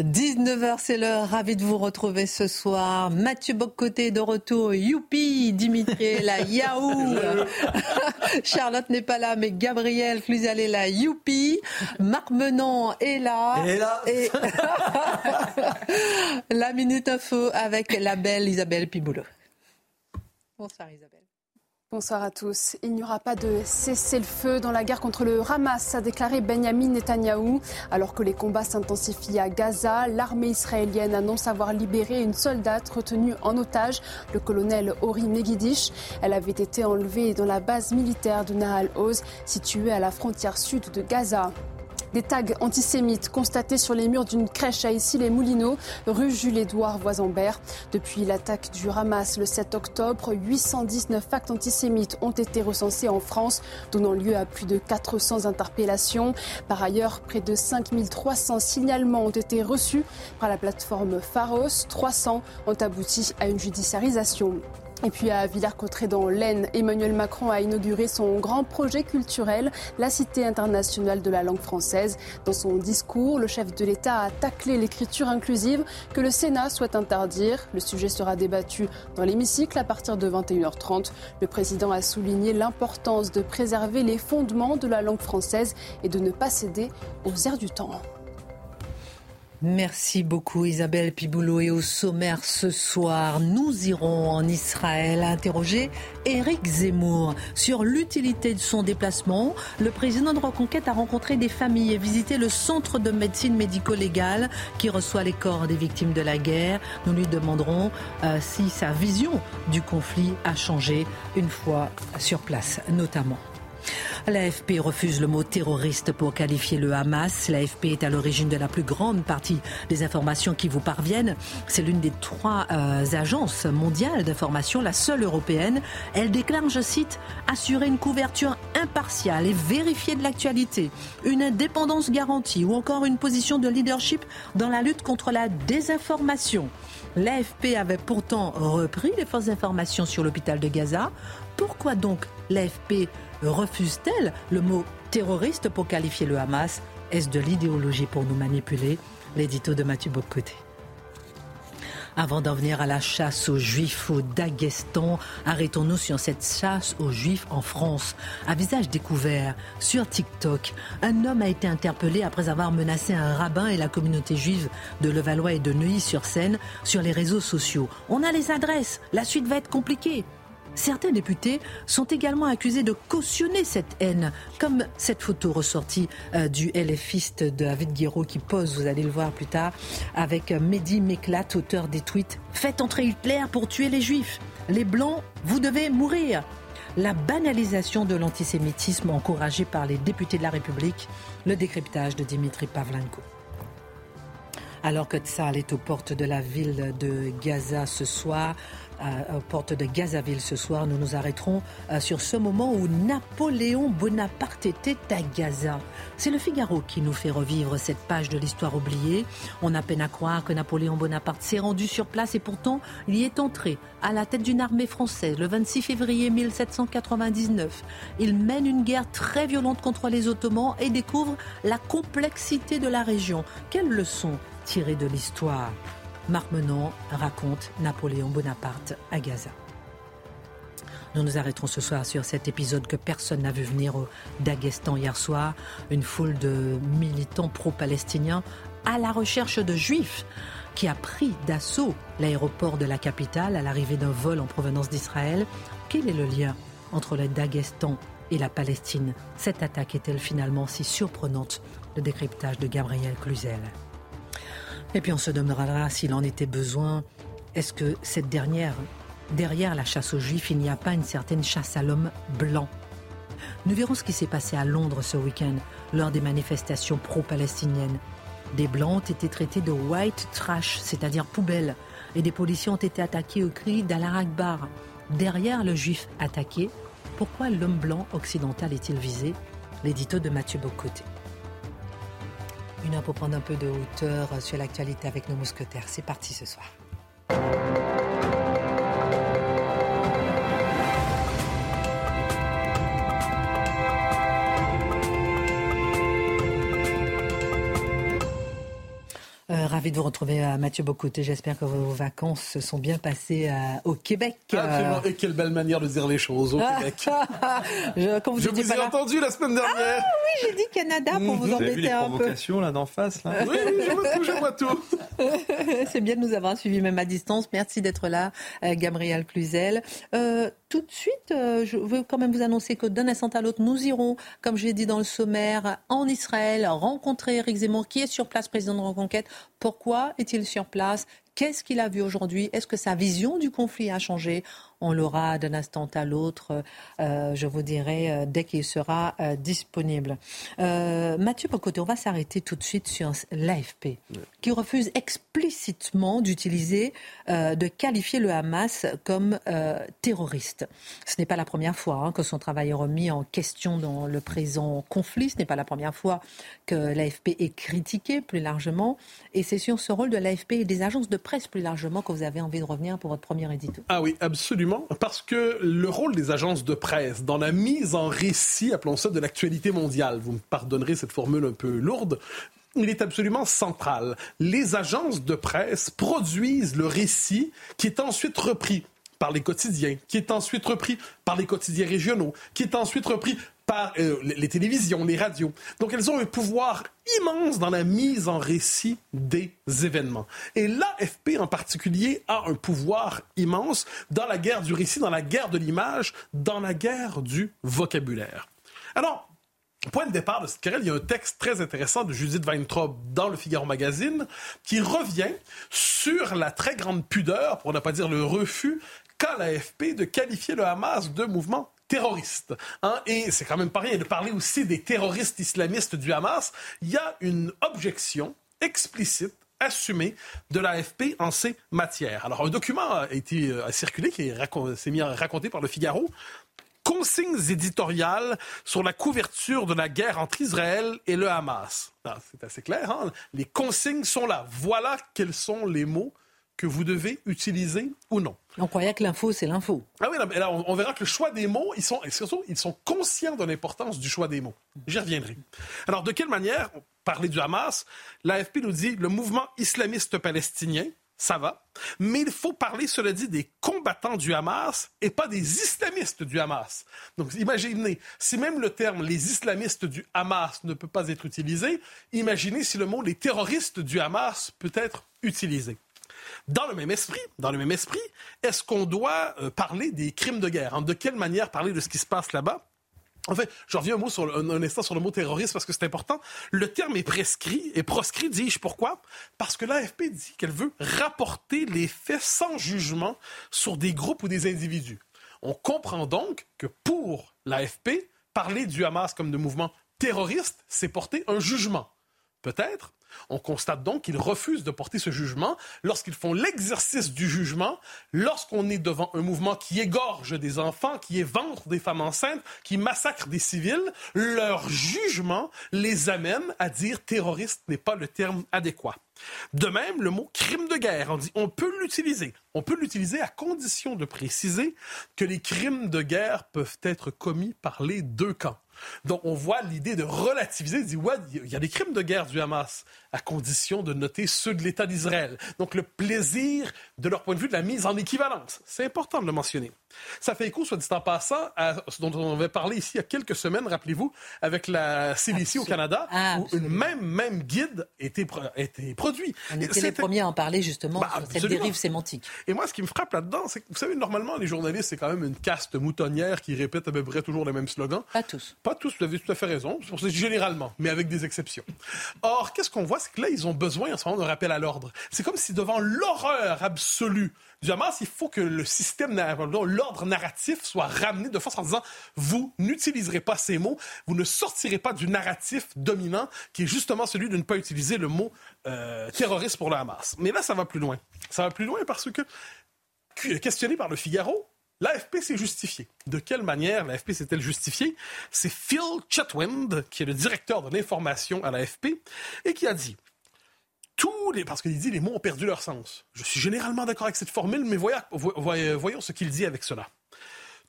19h, c'est l'heure. Ravi de vous retrouver ce soir. Mathieu Boccoté de retour. Youpi, Dimitri là. Yaou. Charlotte n'est pas là, mais Gabriel Cluzal est là. Youpi. Marc Menon est là. Et là. Et la Minute Info avec la belle Isabelle Piboulot. Bonsoir Isabelle. Bonsoir à tous. Il n'y aura pas de cessez-le-feu dans la guerre contre le Hamas, a déclaré Benjamin Netanyahou. Alors que les combats s'intensifient à Gaza, l'armée israélienne annonce avoir libéré une soldate retenue en otage, le colonel Ori Megidish. Elle avait été enlevée dans la base militaire de Nahal Oz, située à la frontière sud de Gaza. Des tags antisémites constatés sur les murs d'une crèche à Issy-les-Moulineaux, rue Jules-Édouard Voisambert. Depuis l'attaque du Hamas le 7 octobre, 819 actes antisémites ont été recensés en France, donnant lieu à plus de 400 interpellations. Par ailleurs, près de 5300 signalements ont été reçus par la plateforme Pharos. 300 ont abouti à une judiciarisation. Et puis à Villers-Cotterêts dans l'Aisne, Emmanuel Macron a inauguré son grand projet culturel, la Cité internationale de la langue française. Dans son discours, le chef de l'État a taclé l'écriture inclusive que le Sénat souhaite interdire. Le sujet sera débattu dans l'hémicycle à partir de 21h30. Le président a souligné l'importance de préserver les fondements de la langue française et de ne pas céder aux airs du temps. Merci beaucoup Isabelle Piboulot et au sommaire ce soir, nous irons en Israël interroger Éric Zemmour sur l'utilité de son déplacement. Le président de Reconquête a rencontré des familles et visité le centre de médecine médico-légale qui reçoit les corps des victimes de la guerre. Nous lui demanderons euh, si sa vision du conflit a changé une fois sur place notamment. L'AFP refuse le mot terroriste pour qualifier le Hamas. L'AFP est à l'origine de la plus grande partie des informations qui vous parviennent. C'est l'une des trois euh, agences mondiales d'information, la seule européenne. Elle déclare, je cite, assurer une couverture impartiale et vérifiée de l'actualité, une indépendance garantie ou encore une position de leadership dans la lutte contre la désinformation. L'AFP avait pourtant repris les fausses informations sur l'hôpital de Gaza. Pourquoi donc l'AFP refuse-t-elle le mot terroriste pour qualifier le Hamas? Est-ce de l'idéologie pour nous manipuler? L'édito de Mathieu Bocoté. Avant d'en venir à la chasse aux juifs au Daghestan, arrêtons-nous sur cette chasse aux juifs en France. À visage découvert, sur TikTok, un homme a été interpellé après avoir menacé un rabbin et la communauté juive de Levallois et de Neuilly-sur-Seine sur les réseaux sociaux. On a les adresses, la suite va être compliquée. Certains députés sont également accusés de cautionner cette haine, comme cette photo ressortie euh, du LFiste David Guiraud qui pose, vous allez le voir plus tard, avec Mehdi Meklat, auteur des tweets Faites entrer Hitler pour tuer les juifs. Les blancs, vous devez mourir. La banalisation de l'antisémitisme encouragée par les députés de la République, le décryptage de Dimitri Pavlenko. Alors que Tzal est aux portes de la ville de Gaza ce soir, à, aux portes de Gazaville ce soir, nous nous arrêterons euh, sur ce moment où Napoléon Bonaparte était à Gaza. C'est le Figaro qui nous fait revivre cette page de l'histoire oubliée. On a peine à croire que Napoléon Bonaparte s'est rendu sur place et pourtant il y est entré à la tête d'une armée française le 26 février 1799. Il mène une guerre très violente contre les Ottomans et découvre la complexité de la région. Quelle leçon tirer de l'histoire? Marc Menon raconte Napoléon Bonaparte à Gaza. Nous nous arrêterons ce soir sur cet épisode que personne n'a vu venir au Daghestan hier soir. Une foule de militants pro-palestiniens à la recherche de juifs qui a pris d'assaut l'aéroport de la capitale à l'arrivée d'un vol en provenance d'Israël. Quel est le lien entre le Daghestan et la Palestine? Cette attaque est-elle finalement si surprenante? Le décryptage de Gabriel Cluzel. Et puis on se demandera s'il en était besoin. Est-ce que cette dernière, derrière la chasse aux juifs, il n'y a pas une certaine chasse à l'homme blanc? Nous verrons ce qui s'est passé à Londres ce week-end lors des manifestations pro-palestiniennes. Des blancs ont été traités de white trash, c'est-à-dire poubelle, et des policiers ont été attaqués au cri d'Allah Akbar. Derrière le juif attaqué, pourquoi l'homme blanc occidental est-il visé? L'édito de Mathieu Bocoté. Une heure pour prendre un peu de hauteur sur l'actualité avec nos mousquetaires. C'est parti ce soir. Ravi de vous retrouver, à Mathieu Bocoté. J'espère que vos vacances se sont bien passées euh, au Québec. Absolument. Et quelle belle manière de dire les choses au Québec. je, vous, je vous ai entendu la semaine dernière. Ah oui, j'ai dit Canada pour vous, embêter vu les un peu. là d'en face. Là. Oui, oui, je vois tout, je vois tout. C'est bien de nous avoir suivis même à distance. Merci d'être là, euh, Gabriel Cluzel. Euh, tout de suite, euh, je veux quand même vous annoncer que d'un instant à l'autre, nous irons, comme je l'ai dit dans le sommaire, en Israël, rencontrer Eric Zemmour, qui est sur place, président de Reconquête. Pourquoi est-il sur place? Qu'est-ce qu'il a vu aujourd'hui? Est-ce que sa vision du conflit a changé? On l'aura d'un instant à l'autre, euh, je vous dirai, euh, dès qu'il sera euh, disponible. Mathieu Pocoté, on va s'arrêter tout de suite sur l'AFP, qui refuse explicitement d'utiliser, de qualifier le Hamas comme terroriste. Ce n'est pas la première fois hein, que son travail est remis en question dans le présent conflit. Ce n'est pas la première fois que l'AFP est critiqué plus largement. Et c'est sur ce rôle de l'AFP et des agences de presse plus largement que vous avez envie de revenir pour votre premier édito. Ah oui, absolument parce que le rôle des agences de presse dans la mise en récit, appelons ça, de l'actualité mondiale, vous me pardonnerez cette formule un peu lourde, il est absolument central. Les agences de presse produisent le récit qui est ensuite repris par les quotidiens, qui est ensuite repris par les quotidiens régionaux, qui est ensuite repris par euh, les télévisions, les radios. Donc elles ont un pouvoir immense dans la mise en récit des événements. Et l'AFP en particulier a un pouvoir immense dans la guerre du récit, dans la guerre de l'image, dans la guerre du vocabulaire. Alors, Point de départ de cette querelle, il y a un texte très intéressant de Judith Weintraub dans le Figaro Magazine qui revient sur la très grande pudeur, pour ne pas dire le refus, qu'a l'AFP de qualifier le Hamas de mouvement terroristes. Hein? Et c'est quand même pas rien de parler aussi des terroristes islamistes du Hamas. Il y a une objection explicite assumée de l'AFP en ces matières. Alors, un document a été a circulé, qui s'est mis à raconter par le Figaro. Consignes éditoriales sur la couverture de la guerre entre Israël et le Hamas. Ah, c'est assez clair, hein? Les consignes sont là. Voilà quels sont les mots que vous devez utiliser ou non. On croyait que l'info, c'est l'info. Ah oui, là, on, verra que le choix des mots, ils sont, surtout, ils sont conscients de l'importance du choix des mots. J'y reviendrai. Alors, de quelle manière, parler du Hamas, l'AFP nous dit le mouvement islamiste palestinien, ça va, mais il faut parler, cela dit, des combattants du Hamas et pas des islamistes du Hamas. Donc, imaginez, si même le terme les islamistes du Hamas ne peut pas être utilisé, imaginez si le mot les terroristes du Hamas peut être utilisé. Dans le même esprit, dans le même esprit, est-ce qu'on doit euh, parler des crimes de guerre? De quelle manière parler de ce qui se passe là-bas? En fait, je reviens un, mot sur un, instant sur le mot terroriste parce que c'est important. Le terme est prescrit et proscrit, dis-je. Pourquoi? Parce que l'AFP dit qu'elle veut rapporter les faits sans jugement sur des groupes ou des individus. On comprend donc que pour l'AFP, parler du Hamas comme de mouvement terroriste, c'est porter un jugement. Peut-être, on constate donc qu'ils refusent de porter ce jugement lorsqu'ils font l'exercice du jugement, lorsqu'on est devant un mouvement qui égorge des enfants, qui évente des femmes enceintes, qui massacre des civils, leur jugement les amène à dire terroriste n'est pas le terme adéquat. De même, le mot crime de guerre, on dit on peut l'utiliser. On peut l'utiliser à condition de préciser que les crimes de guerre peuvent être commis par les deux camps. Donc, on voit l'idée de relativiser, dit, ouais, il y a des crimes de guerre du Hamas, à condition de noter ceux de l'État d'Israël. Donc, le plaisir, de leur point de vue, de la mise en équivalence. C'est important de le mentionner. Ça fait écho, soit dit en passant, à ce dont on avait parlé ici il y a quelques semaines, rappelez-vous, avec la CDC au Canada, où une même, même guide était, était produit. On était les premiers à en parler, justement, bah, sur cette dérive sémantique. Et moi, ce qui me frappe là-dedans, c'est que, vous savez, normalement, les journalistes, c'est quand même une caste moutonnière qui répète à peu près toujours les mêmes slogans. Pas tous. Pas tous, vous avez tout à fait raison. C'est généralement, mais avec des exceptions. Or, qu'est-ce qu'on voit? C'est que là, ils ont besoin en ce moment d'un rappel à l'ordre. C'est comme si devant l'horreur absolue du Hamas, il faut que le système, l'ordre narratif soit ramené de force en disant vous n'utiliserez pas ces mots, vous ne sortirez pas du narratif dominant qui est justement celui de ne pas utiliser le mot euh, terroriste pour le Hamas. Mais là, ça va plus loin. Ça va plus loin parce que, questionné par le Figaro, L'AFP s'est justifié. De quelle manière l'AFP s'est-elle justifiée? C'est Phil Chetwynd, qui est le directeur de l'information à l'AFP, et qui a dit tous les... Parce qu'il dit les mots ont perdu leur sens. Je suis généralement d'accord avec cette formule, mais voyons ce qu'il dit avec cela.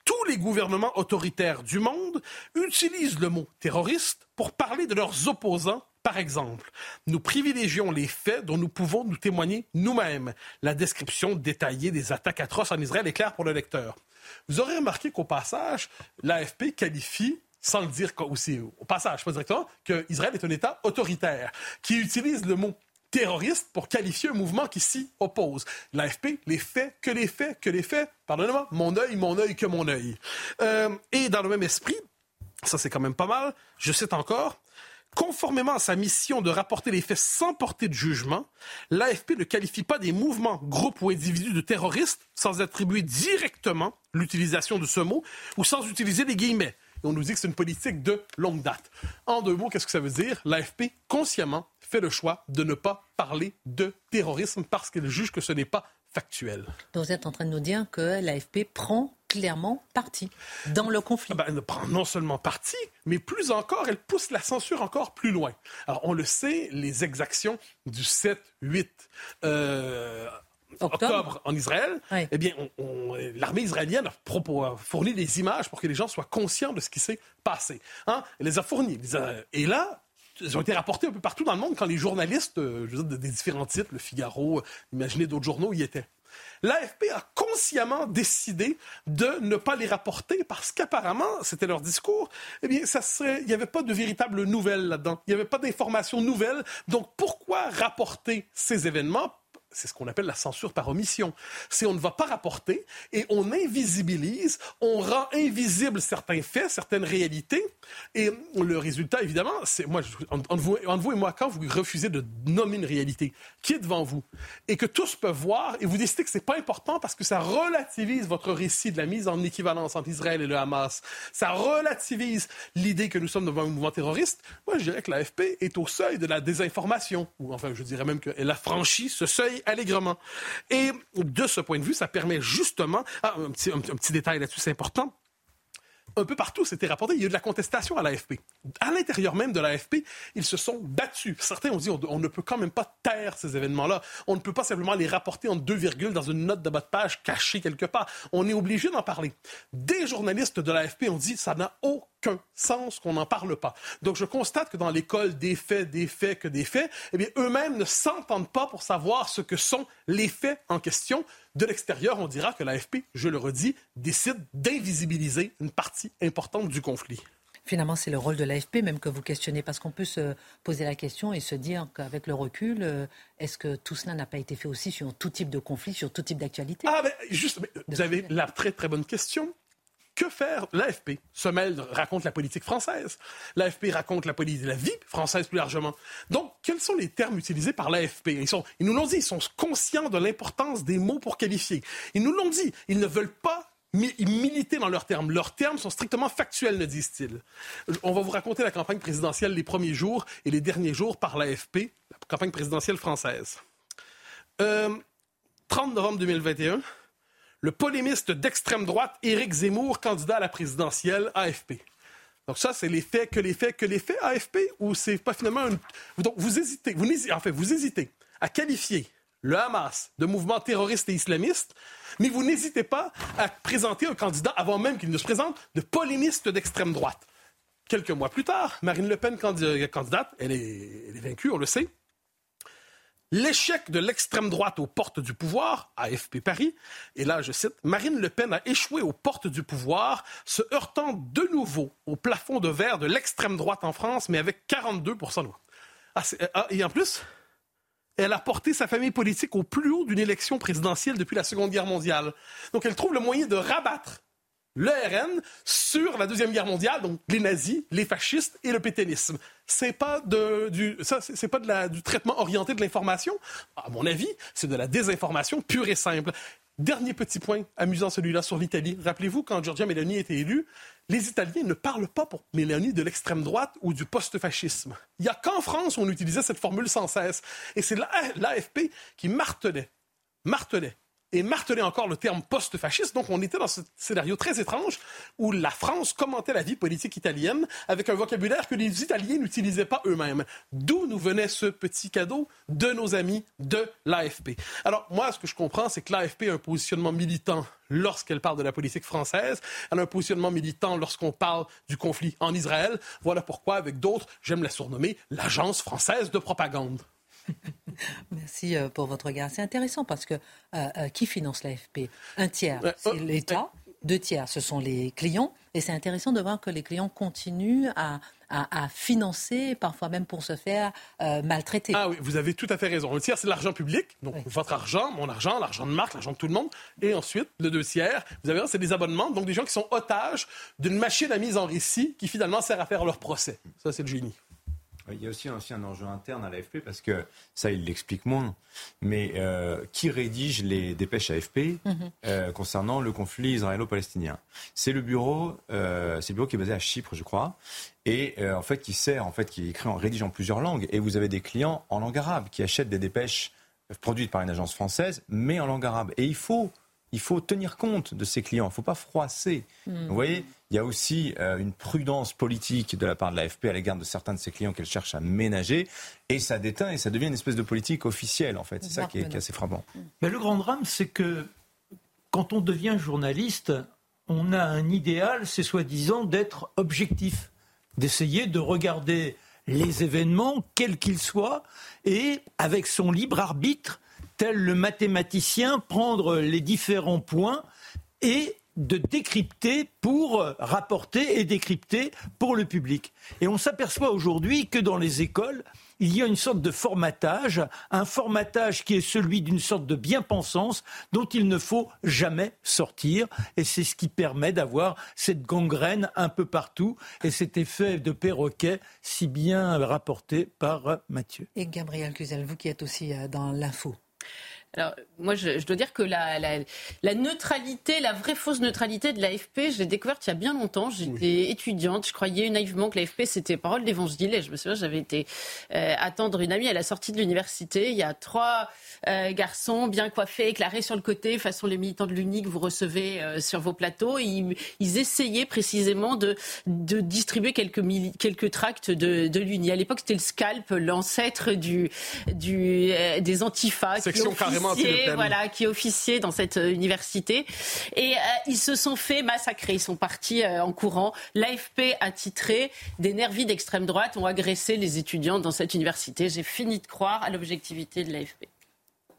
Tous les gouvernements autoritaires du monde utilisent le mot terroriste pour parler de leurs opposants par exemple, nous privilégions les faits dont nous pouvons nous témoigner nous-mêmes. La description détaillée des attaques atroces en Israël est claire pour le lecteur. Vous aurez remarqué qu'au passage, l'AFP qualifie sans le dire aussi au passage, pas directement, qu'Israël est un État autoritaire, qui utilise le mot terroriste pour qualifier un mouvement qui s'y oppose. L'AFP, les faits, que les faits, que les faits, pardonnez-moi, mon œil, mon œil, que mon œil. Euh, et dans le même esprit, ça c'est quand même pas mal, je cite encore, Conformément à sa mission de rapporter les faits sans porter de jugement, l'AFP ne qualifie pas des mouvements, groupes ou individus de terroristes sans attribuer directement l'utilisation de ce mot ou sans utiliser les guillemets. Et on nous dit que c'est une politique de longue date. En deux mots, qu'est-ce que ça veut dire? L'AFP, consciemment, fait le choix de ne pas parler de terrorisme parce qu'elle juge que ce n'est pas factuel. Donc vous êtes en train de nous dire que l'AFP prend clairement parti dans le conflit. Ah ben, elle prend non seulement parti, mais plus encore, elle pousse la censure encore plus loin. Alors on le sait, les exactions du 7-8 euh, octobre. en Israël, eh bien, l'armée israélienne a, fourni des images pour que les gens soient conscients de ce qui s'est passé. Hein? Elle les a fournies. Et là, ils ont été rapportés un peu partout dans le monde quand les journalistes, euh, je veux dire, des différents titres, Le Figaro, imaginez d'autres journaux, y étaient. L'AFP a consciemment décidé de ne pas les rapporter parce qu'apparemment, c'était leur discours, eh bien, ça serait, il n'y avait pas de véritable nouvelles là-dedans. Il n'y avait pas d'informations nouvelles. Donc, pourquoi rapporter ces événements? C'est ce qu'on appelle la censure par omission. C'est on ne va pas rapporter et on invisibilise, on rend invisible certains faits, certaines réalités. Et le résultat, évidemment, c'est moi, entre vous, et moi, quand vous refusez de nommer une réalité qui est devant vous et que tous peuvent voir et vous décidez que c'est pas important parce que ça relativise votre récit de la mise en équivalence entre Israël et le Hamas, ça relativise l'idée que nous sommes devant un mouvement terroriste. Moi, je dirais que l'AFP est au seuil de la désinformation, ou enfin, je dirais même qu'elle a franchi ce seuil allègrement. Et de ce point de vue, ça permet justement... Ah, un, petit, un petit détail là-dessus, c'est important un peu partout, c'était rapporté, il y a eu de la contestation à l'AFP. À l'intérieur même de l'AFP, ils se sont battus. Certains ont dit on, ne peut quand même pas taire ces événements-là. On ne peut pas simplement les rapporter en deux virgules dans une note de bas de page cachée quelque part. On est obligé d'en parler. Des journalistes de l'AFP ont dit ça n'a aucun sens qu'on n'en parle pas. Donc je constate que dans l'école des faits, des faits, que des faits, eh bien eux-mêmes ne s'entendent pas pour savoir ce que sont les faits en question. De l'extérieur, on dira que l'AFP, je le redis, décide d'invisibiliser une partie importante du conflit. Finalement, c'est le rôle de l'AFP même que vous questionnez, parce qu'on peut se poser la question et se dire qu'avec le recul, euh, est-ce que tout cela n'a pas été fait aussi sur tout type de conflit, sur tout type d'actualité? Ah, mais juste, vous avez la très très bonne question. Que faire? L'AFP se raconte la politique française. L'AFP raconte la, la vie française plus largement. Donc, quels sont les termes utilisés par l'AFP ils, ils nous l'ont dit, ils sont conscients de l'importance des mots pour qualifier. Ils nous l'ont dit, ils ne veulent pas militer dans leurs termes. Leurs termes sont strictement factuels, ne disent-ils. On va vous raconter la campagne présidentielle les premiers jours et les derniers jours par l'AFP, la campagne présidentielle française. 30 euh, novembre 2021, le polémiste d'extrême droite Éric Zemmour, candidat à la présidentielle AFP. Donc ça, c'est les faits, que les faits, que les faits AFP, ou c'est pas finalement une... Donc vous hésitez, vous en fait, vous hésitez à qualifier le Hamas de mouvement terroriste et islamiste, mais vous n'hésitez pas à présenter un candidat, avant même qu'il ne se présente, de polémiste d'extrême droite. Quelques mois plus tard, Marine Le Pen, candidate, elle est vaincue, on le sait. L'échec de l'extrême droite aux portes du pouvoir, AFP Paris, et là je cite, Marine Le Pen a échoué aux portes du pouvoir, se heurtant de nouveau au plafond de verre de l'extrême droite en France, mais avec 42 de voix. Ah, ah, et en plus, elle a porté sa famille politique au plus haut d'une élection présidentielle depuis la Seconde Guerre mondiale. Donc elle trouve le moyen de rabattre le RN sur la Deuxième Guerre mondiale, donc les nazis, les fascistes et le pétainisme. C'est pas, de, du, ça, c'est pas de la, du traitement orienté de l'information? À mon avis, c'est de la désinformation pure et simple. Dernier petit point amusant celui-là sur l'Italie. Rappelez-vous, quand Giorgia Meloni était élue, les Italiens ne parlent pas pour Meloni de l'extrême droite ou du post-fascisme. Il n'y a qu'en France où on utilisait cette formule sans cesse. Et c'est l'AFP qui martelait, martelait et martelait encore le terme post-fasciste. Donc, on était dans ce scénario très étrange où la France commentait la vie politique italienne avec un vocabulaire que les Italiens n'utilisaient pas eux-mêmes. D'où nous venait ce petit cadeau de nos amis de l'AFP. Alors, moi, ce que je comprends, c'est que l'AFP a un positionnement militant lorsqu'elle parle de la politique française. Elle a un positionnement militant lorsqu'on parle du conflit en Israël. Voilà pourquoi, avec d'autres, j'aime la surnommer l'Agence française de propagande. Merci euh, pour votre regard. C'est intéressant parce que euh, euh, qui finance l'AFP Un tiers, c'est l'État. Deux tiers, ce sont les clients. Et c'est intéressant de voir que les clients continuent à, financer, parfois même pour se faire maltraiter. Ah oui, vous avez tout à fait raison. Le tiers, c'est l'argent public, donc votre argent, mon argent, l'argent de marque, l'argent de tout le monde. Et ensuite, le deux tiers, vous avez c'est des abonnements, donc des gens qui sont otages d'une machine à mise en récit qui finalement sert à faire leur procès. Ça, c'est le génie. Il y a aussi, un enjeu interne à l'AFP parce que ça, il l'explique moins. Mais euh, qui rédige les dépêches AFP mhm. euh, concernant le conflit israélo-palestinien? C'est le bureau, euh, c'est le bureau qui est basé à Chypre, je crois, et en fait qui sert, en fait, qui écrit en rédige en plusieurs langues. Et vous avez des clients en langue arabe qui achètent des dépêches produites par une agence française, mais en langue arabe. Et il faut il faut tenir compte de ces clients. Il ne faut pas froisser. Hmm. Vous voyez, il y a aussi euh, une prudence politique de la part de l'AFP à l'égard de certains de ses clients qu'elle cherche à ménager. Et ça déteint et ça devient une espèce de politique officielle, en fait. C'est ça qui est, assez frappant. Mais le grand drame, c'est que quand on devient journaliste, on a un idéal, c'est soi-disant d'être objectif, d'essayer de regarder les événements, quels qu'ils soient, et avec son libre arbitre, tel le mathématicien, prendre les différents points et de décrypter pour rapporter et décrypter pour le public? Et on s'aperçoit aujourd'hui que dans les écoles, il y a une sorte de formatage, un formatage qui est celui d'une sorte de bien-pensance dont il ne faut jamais sortir. Et c'est ce qui permet d'avoir cette gangrène un peu partout et cet effet de perroquet si bien rapporté par Mathieu. Et Gabriel Cluzel, vous qui êtes aussi euh, dans l'info. Alors, moi, je, dois dire que la, la, neutralité, la vraie fausse neutralité de l'AFP, je l'ai découverte il y a bien longtemps. J'étais étudiante, je croyais naïvement que l'AFP, c'était parole d'évangile. Et je me souviens, j'avais été euh, attendre une amie à la sortie de l'université. Il y a trois euh, garçons bien coiffés, éclairés sur le côté, façon les militants de l'UNI que vous recevez euh, sur vos plateaux. ils, essayaient précisément de, de distribuer quelques, quelques tracts de, de l'UNI. À l'époque, c'était le scalp, l'ancêtre du, du, des antifas. Section voilà, qui officiait dans cette euh, université. Et euh, ils se sont fait massacrer. Ils sont partis euh, en courant. L'AFP a titré Des nervis d'extrême droite ont agressé les étudiants dans cette université. J'ai fini de croire à l'objectivité de l'AFP.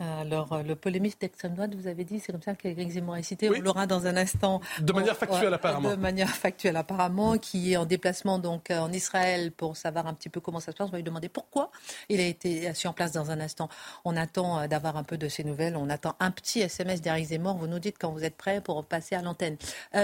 Alors, euh, le polémiste d'extrême droite, vous avez dit, c'est comme ça qu'Éric Zemmour est cité. On l'aura dans un instant. De manière factuelle, apparemment. De manière factuelle, apparemment, qui est en déplacement donc euh, en Israël pour savoir un petit peu comment ça se passe. On va lui demander pourquoi il a été assis en place dans un instant. On attend euh, d'avoir un peu de ces nouvelles. On attend un petit SMS d'Éric Zemmour. Vous nous dites quand vous êtes prêt pour passer à l'antenne.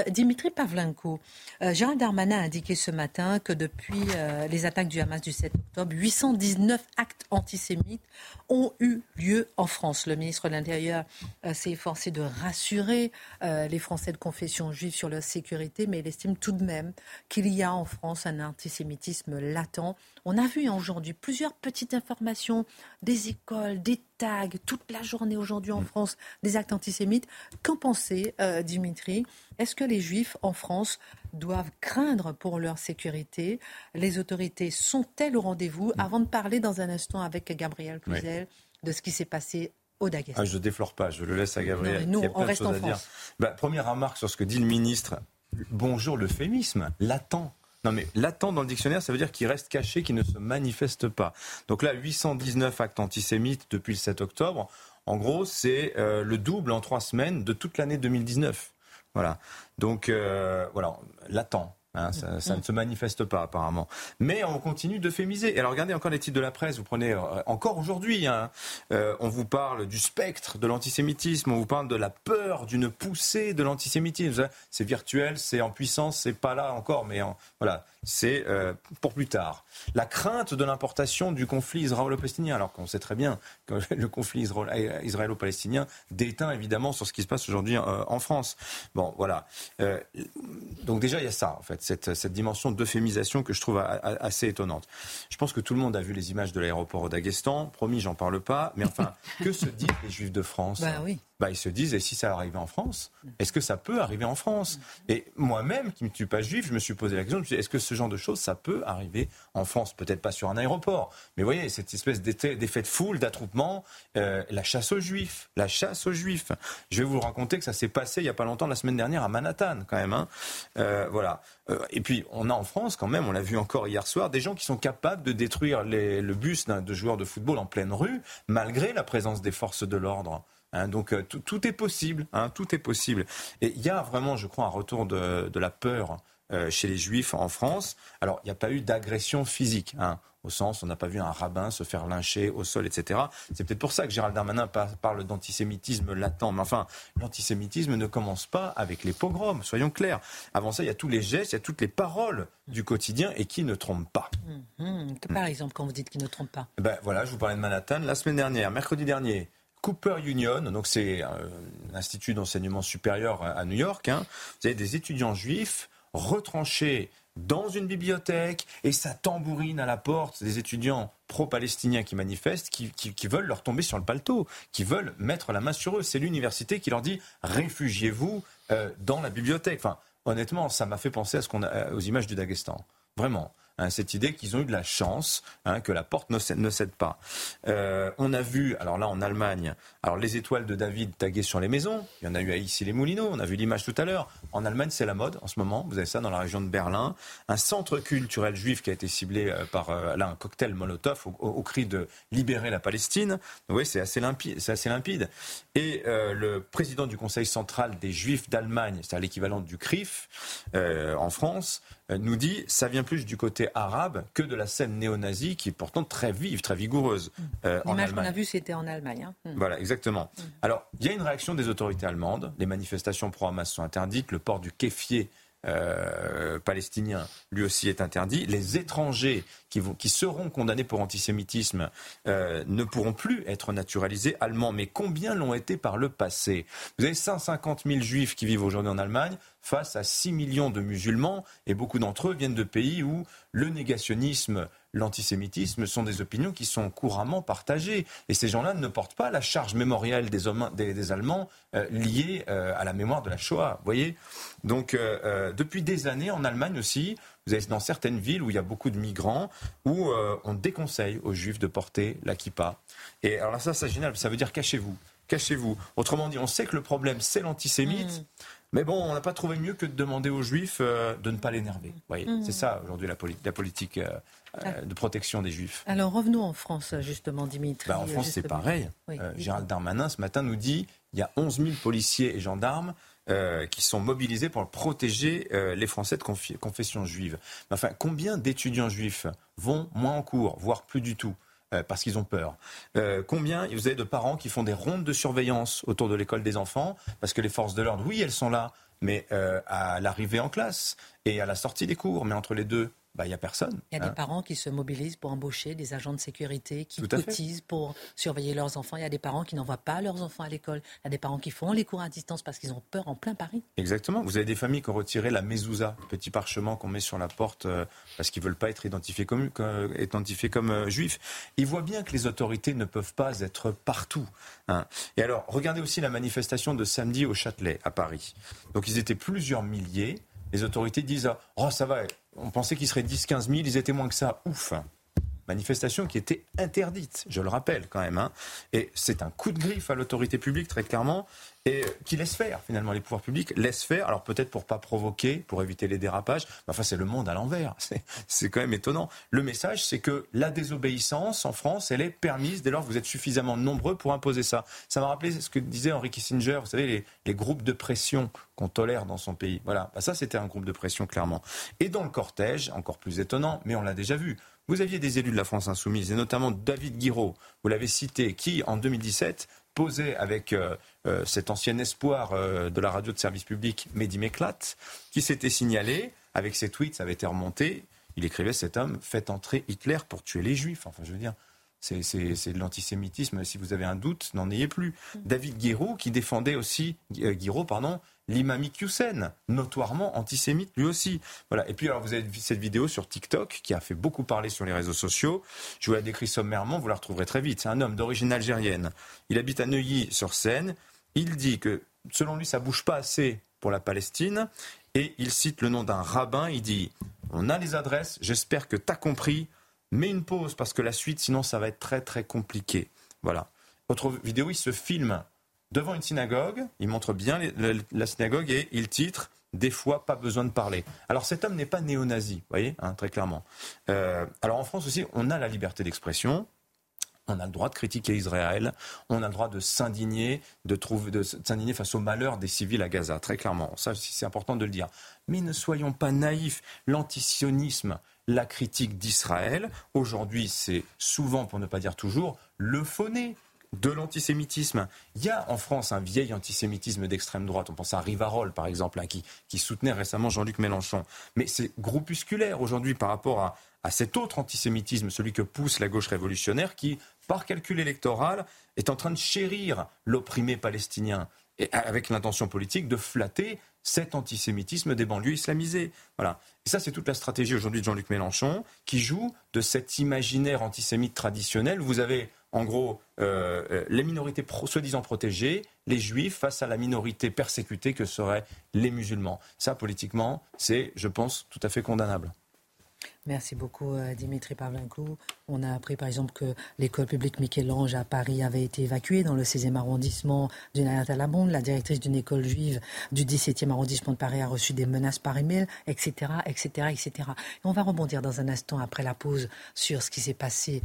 Dimitri Pavlenko, Gérald Darmanin a indiqué ce matin que depuis les attaques du Hamas du 7 octobre, 819 actes antisémites ont eu lieu en France. Le ministre de l'Intérieur euh, s'est efforcé de rassurer euh, les Français de confession juive sur leur sécurité, mais il estime tout de même qu'il y a en France un antisémitisme latent. On a vu aujourd'hui plusieurs petites informations des écoles, des tags, toute la journée aujourd'hui en mm. France, des actes antisémites. Qu'en pensez, euh, Dimitri? Est-ce que les juifs en France doivent craindre pour leur sécurité? Les autorités sont-elles au rendez-vous? Mm. Avant de parler dans un instant avec Gabriel Cluzel, de ce qui s'est passé au Daguestan. Ah, je ne déflore pas, je le laisse à Gabriel. nous, on reste en France. Bah, première remarque sur ce que dit le ministre. Bonjour l'euphémisme, latent. Non, mais latent dans le dictionnaire, ça veut dire qu'il reste caché, qu'il ne se manifeste pas. Donc là, 819 actes antisémites depuis le 7 octobre. En gros, c'est euh, le double en trois semaines de toute l'année 2019. Voilà. Donc, euh, voilà, latent. Hein, ça, ne se manifeste pas apparemment. Mais on continue d'euphémiser. Alors regardez encore les titres de la presse. Vous prenez euh, encore aujourd'hui, hein, euh, on vous parle du spectre de l'antisémitisme, on vous parle de la peur d'une poussée de l'antisémitisme. C'est virtuel, c'est en puissance, c'est pas là encore, mais voilà c'est euh, pour plus tard. La crainte de l'importation du conflit israélo-palestinien, alors qu'on sait très bien que le conflit israélo-palestinien déteint évidemment sur ce qui se passe aujourd'hui euh, en France. Bon, voilà. Euh, donc déjà, il y a ça, en fait, cette, cette dimension d'euphémisation que je trouve assez étonnante. Je pense que tout le monde a vu les images de l'aéroport au Daguestan. Promis, j'en parle pas. Mais enfin, que se disent les Juifs de France bah, oui bah, ils se disent, et si ça arrivait en France Est-ce que ça peut arriver en France? Et moi-même, qui ne suis pas juif, je me suis posé la question, est-ce que ce genre de choses, ça peut arriver en France? Peut-être pas sur un aéroport, mais vous voyez, cette espèce d'effet de foule, d'attroupement, euh, la chasse aux juifs, la chasse aux juifs. Je vais vous raconter que ça s'est passé il n'y a pas longtemps, la semaine dernière, à Manhattan, quand même. Hein. Euh, voilà. Euh, et puis, on a en France, quand même, on l'a vu encore hier soir, des gens qui sont capables de détruire le bus de joueurs de football en pleine rue, malgré la présence des forces de l'ordre. Hein, donc euh, tout, est possible, hein, tout est possible. Et il y a vraiment, je crois, un retour de, la peur euh, chez les juifs en France. Alors, il n'y a pas eu d'agression physique, hein, au sens, on n'a pas vu un rabbin se faire lyncher au sol, etc. C'est peut-être pour ça que Gérald Darmanin parle d'antisémitisme latent. Mais enfin, l'antisémitisme ne commence pas avec les pogroms, soyons clairs. Avant ça, il y a tous les gestes, il y a toutes les paroles du quotidien et qui ne trompent pas. Hum. par exemple, quand vous dites qui ne trompent pas ben, Voilà, je vous parlais de Manhattan. La semaine dernière, mercredi dernier, Cooper Union, donc c'est un institut d'enseignement supérieur à New York. Hein. Vous avez des étudiants juifs retranchés dans une bibliothèque et ça tambourine à la porte des étudiants pro-palestiniens qui manifestent, qui, veulent leur tomber sur le paletot, qui veulent mettre la main sur eux. C'est l'université qui leur dit réfugiez-vous euh, dans la bibliothèque. Enfin, honnêtement, ça m'a fait penser à ce qu'on a, aux images du Daghestan. Vraiment. Hein, cette idée qu'ils ont eu de la chance, hein, que la porte ne cède, pas. Euh, on a vu, alors là en Allemagne, alors les étoiles de David taguées sur les maisons, il y en a eu à ici les Moulineaux, on a vu l'image tout à l'heure. En Allemagne, c'est la mode en ce moment, vous avez ça dans la région de Berlin. Un centre culturel juif qui a été ciblé euh, par euh, là, un cocktail Molotov au, cri de libérer la Palestine. Oui, c'est assez limpide. C'est assez limpide. Et le président du Conseil central des Juifs d'Allemagne, c'est-à-dire l'équivalent du CRIF en France, euh, nous dit ça vient plus du côté arabe que de la scène néo-nazie qui est pourtant très vive, très vigoureuse. Euh, L'image qu'on a vue, c'était en Allemagne. Hein. Hmm. Voilà, exactement. Hmm. Alors, il y a une réaction des autorités allemandes. Les manifestations pro-Hamas sont interdites. Le port du kéfier euh, palestinien, lui aussi est interdit. Les étrangers qui, vont, qui seront condamnés pour antisémitisme euh, ne pourront plus être naturalisés allemands. Mais combien l'ont été par le passé? Vous avez 150 000 juifs qui vivent aujourd'hui en Allemagne face à 6 millions de musulmans, et beaucoup d'entre eux viennent de pays où le négationnisme, l'antisémitisme sont des opinions qui sont couramment partagées. Et ces gens-là ne portent pas la charge mémorielle des, hommes, des, Allemands euh, liée euh, à la mémoire de la Shoah. voyez? Donc, euh, depuis des années, en Allemagne aussi, vous avez dans certaines villes où il y a beaucoup de migrants, où on déconseille aux juifs de porter la kippa. Et alors ça, c'est génial, ça veut dire cachez-vous. Cachez-vous. Autrement dit, on sait que le problème, c'est l'antisémite. Mmh. Mais bon, on n'a pas trouvé mieux que de demander aux Juifs de ne pas l'énerver. voyez, mmh. c'est ça aujourd'hui la, politique euh, de protection des Juifs. Alors revenons en France, justement, Dimitri. Bah, en France, c'est pareil. Euh, Gérald Darmanin, ce matin, nous dit il y a 11 000 policiers et gendarmes euh, qui sont mobilisés pour protéger les Français de confession juive. enfin, combien d'étudiants juifs vont moins en cours, voire plus du tout? Parce qu'ils ont peur. combien vous avez de parents qui font des rondes de surveillance autour de l'école des enfants parce que les forces de l'ordre, oui, elles sont là, mais à l'arrivée en classe et à la sortie des cours, mais entre les deux, bah, il n'y a personne. Il y a des hein. parents qui se mobilisent pour embaucher des agents de sécurité, qui cotisent pour surveiller leurs enfants. Il y a des parents qui n'envoient pas leurs enfants à l'école. Il y a des parents qui font les cours à distance parce qu'ils ont peur en plein Paris. Exactement. Vous avez des familles qui ont retiré la mezouza, le petit parchemin qu'on met sur la porte euh, parce qu'ils ne veulent pas être identifiés comme, identifiés comme euh, juifs. Ils voient bien que les autorités ne peuvent pas être partout. Hein. Et alors, regardez aussi la manifestation de samedi au Châtelet, à Paris. Donc, ils étaient plusieurs milliers les autorités disent Oh, ça va, on pensait qu'il serait 10-15 000, ils étaient moins que ça, ouf Manifestation qui était interdite, je le rappelle quand même. Hein. Et c'est un coup de griffe à l'autorité publique, très clairement. Et qui laisse faire finalement les pouvoirs publics laissent faire. Alors peut-être pour pas provoquer, pour éviter les dérapages. Mais enfin, c'est le monde à l'envers. C'est quand même étonnant. Le message, c'est que la désobéissance en France, elle est permise dès lors que vous êtes suffisamment nombreux pour imposer ça. Ça m'a rappelé ce que disait Henry Kissinger. Vous savez, les, groupes de pression qu'on tolère dans son pays. Voilà, bah, ça c'était un groupe de pression clairement. Et dans le cortège, encore plus étonnant, mais on l'a déjà vu. Vous aviez des élus de la France insoumise, et notamment David Guiraud, vous l'avez cité, qui en 2017 posé avec euh, euh, cet ancien espoir euh, de la radio de service public, Mehdi Meklat, qui s'était signalé, avec ses tweets, ça avait été remonté, il écrivait cet homme, faites entrer Hitler pour tuer les juifs. Enfin, je veux dire, c'est de l'antisémitisme. Si vous avez un doute, n'en ayez plus. Mm. David Guiraud, qui défendait aussi, Guiraud, pardon, l'imam Hussein, notoirement antisémite lui aussi. Voilà. Et puis alors vous avez cette vidéo sur TikTok qui a fait beaucoup parler sur les réseaux sociaux. Je vous la décris sommairement, vous la retrouverez très vite. C'est un homme d'origine algérienne. Il habite à Neuilly-sur-Seine. Il dit que selon lui ça bouge pas assez pour la Palestine et il cite le nom d'un rabbin. Il dit on a les adresses. J'espère que tu as compris. Mets une pause parce que la suite sinon ça va être très très compliqué. Voilà. Autre vidéo, il se filme devant une synagogue, il montre bien la, synagogue et il titre des fois pas besoin de parler. Alors cet homme n'est pas néo-nazi, vous voyez, hein, très clairement. Euh, alors en France aussi, on a la liberté d'expression. On a le droit de critiquer Israël, on a le droit de s'indigner, de s'indigner face au malheur des civils à Gaza, très clairement. Ça, c'est important de le dire. Mais ne soyons pas naïfs. L'antisionisme, la critique d'Israël, aujourd'hui, c'est souvent, pour ne pas dire toujours, le fauné de l'antisémitisme. Il y a en France un vieil antisémitisme d'extrême droite. On pense à Rivarol, par exemple, hein, qui, soutenait récemment Jean-Luc Mélenchon. Mais c'est groupusculaire aujourd'hui par rapport à, cet autre antisémitisme, celui que pousse la gauche révolutionnaire, qui, par calcul électoral, est en train de chérir l'opprimé palestinien, et avec l'intention politique de flatter cet antisémitisme des banlieues islamisées. Voilà. Et ça, c'est toute la stratégie aujourd'hui de Jean-Luc Mélenchon, qui joue de cet imaginaire antisémite traditionnel. Vous avez en gros, euh, les minorités soi-disant protégées, les juifs face à la minorité persécutée que seraient les musulmans. Ça, politiquement, c'est, je pense, tout à fait condamnable. Merci beaucoup euh, Dimitri Pavlenko. On a appris par exemple que l'école publique Michel-Ange à Paris avait été évacuée dans le 16e arrondissement du Nayat Labonde. La directrice d'une école juive du 17e arrondissement de Paris a reçu des menaces par email, etc., etc., etc. on va rebondir dans un instant après la pause sur ce qui s'est passé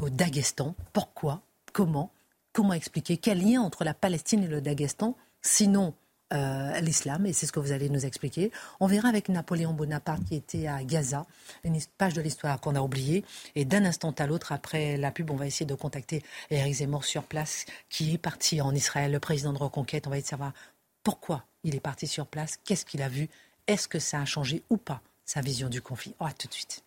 au Daghestan. Pourquoi? Comment? Comment expliquer? Quel lien entre la Palestine et le Daghestan Sinon, euh, l'islam, et c'est ce que vous allez nous expliquer. On verra avec Napoléon Bonaparte qui était à Gaza, une page de l'histoire qu'on a oubliée. Et d'un instant à l'autre, après la pub, on va essayer de contacter Eric Zemmour sur place, qui est parti en Israël, le président de Reconquête. On va essayer de savoir pourquoi il est parti sur place, qu'est-ce qu'il a vu, est-ce que ça a changé ou pas sa vision du conflit. Oh, à tout de suite.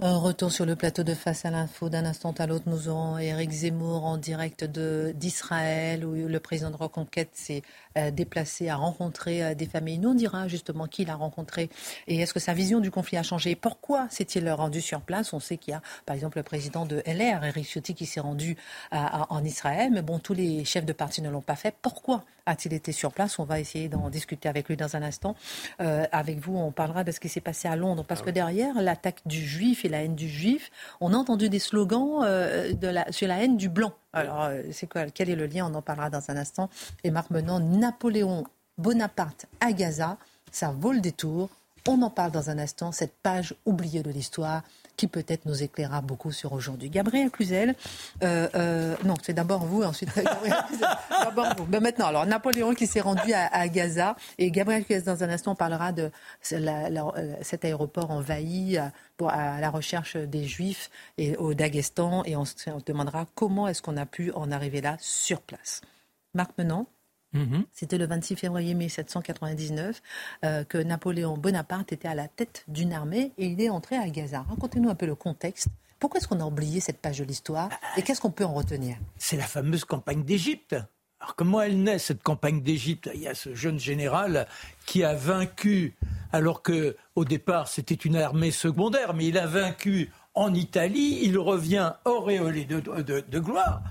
Retour sur le plateau de Face à l'info. D'un instant à l'autre, nous aurons Eric Zemmour en direct d'Israël, où le président de Reconquête s'est euh, déplacé à rencontrer euh, des familles. Nous, on dira justement qui l'a rencontré et est-ce que sa vision du conflit a changé. Pourquoi s'est-il rendu sur place? On sait qu'il y a, par exemple, le président de LR, Eric Ciotti, qui s'est rendu en Israël. Mais bon, tous les chefs de parti ne l'ont pas fait. Pourquoi a-t-il été sur place? On va essayer d'en discuter avec lui dans un instant. Euh, avec vous, on parlera de ce qui s'est passé à Londres. Parce ah que derrière l'attaque du juif et la haine du juif, on a entendu des slogans euh, de la, sur la haine du blanc. Alors, euh, c'est quoi Quel est le lien On en parlera dans un instant. Et Marc Napoléon Bonaparte à Gaza, ça vaut le détour. On en parle dans un instant, cette page oubliée de l'histoire qui peut-être nous éclairera beaucoup sur aujourd'hui. Gabriel Cluzel, euh, euh, non, c'est d'abord vous, ensuite d'abord vous. Mais maintenant, alors Napoléon qui s'est rendu à, Gaza et Gabriel Cluzel, dans un instant, on parlera de cet aéroport envahi euh, pour, à la recherche des Juifs et au Daghestan et on se demandera comment est-ce qu'on a pu en arriver là sur place. Marc Menant Mhm. C'était le 26 février 1799 euh, que Napoléon Bonaparte était à la tête d'une armée et il est entré à Gaza. Racontez-nous un peu le contexte. Pourquoi est-ce qu'on a oublié cette page de l'histoire et qu'est-ce qu'on peut en retenir? C'est la fameuse campagne d'Égypte. Alors comment elle naît cette campagne d'Égypte? Il y a ce jeune général qui a vaincu, alors que au départ c'était une armée secondaire, mais il a vaincu en Italie. Il revient auréolé de gloire.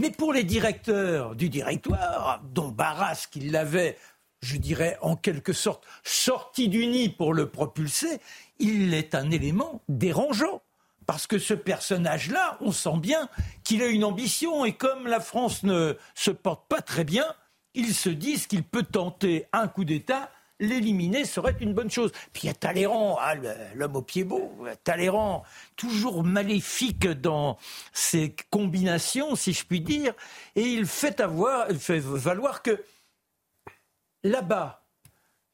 Mais pour les directeurs du directoire, dont Barras, qui l'avait, je dirais, en quelque sorte, sorti du nid pour le propulser, il est un élément dérangeant. parce que ce personnage-là, on sent bien qu'il a une ambition, et comme la France ne se porte pas très bien, ils se disent qu'il peut tenter un coup d'État l'éliminer serait une bonne chose. Puis il y a Talleyrand, ah, l'homme au pied beau, Talleyrand, toujours maléfique dans ses combinations, si je puis dire, et il fait, avoir, il fait valoir que là-bas,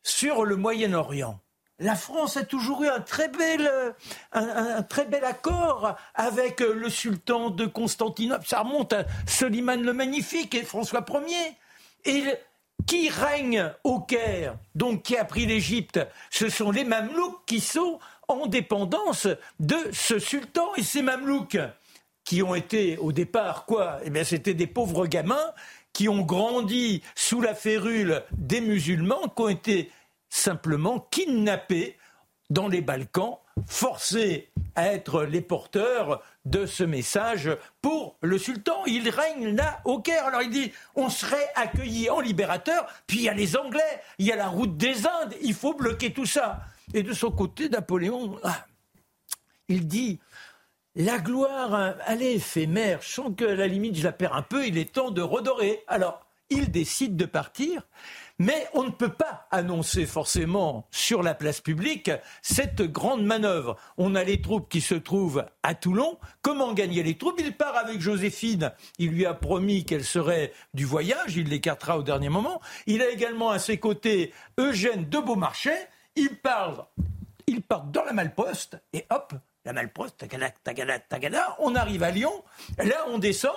sur le Moyen-Orient, la France a toujours eu un très bel, un, très bel accord avec le sultan de Constantinople. Ça remonte à Soliman le Magnifique et François Ier. Et qui règne au Caire, donc qui a pris l'Égypte, ce sont les Mamelouks qui sont en dépendance de ce sultan. Et ces Mamelouks qui ont été au départ quoi? Eh bien, c'était des pauvres gamins qui ont grandi sous la férule des musulmans, qui ont été simplement kidnappés dans les Balkans, forcés à être les porteurs de ce message pour le sultan. Il règne là au Caire. Alors il dit on serait accueilli en libérateur, puis il y a les Anglais, il y a la route des Indes, il faut bloquer tout ça. Et de son côté, Napoléon, ah, il dit la gloire, elle est éphémère. Je sens que la limite, je la perds un peu, il est temps de redorer. Alors, il décide de partir. Mais on ne peut pas annoncer forcément sur la place publique cette grande manœuvre. On a les troupes qui se trouvent à Toulon. Comment gagner les troupes? Il part avec Joséphine. Il lui a promis qu'elle serait du voyage. Il l'écartera au dernier moment. Il a également à ses côtés Eugène de Beaumarchais. Il parle, il part dans la Malposte et hop, la Malposte, tagada, tagada, tagada, on arrive à Lyon. Là, on descend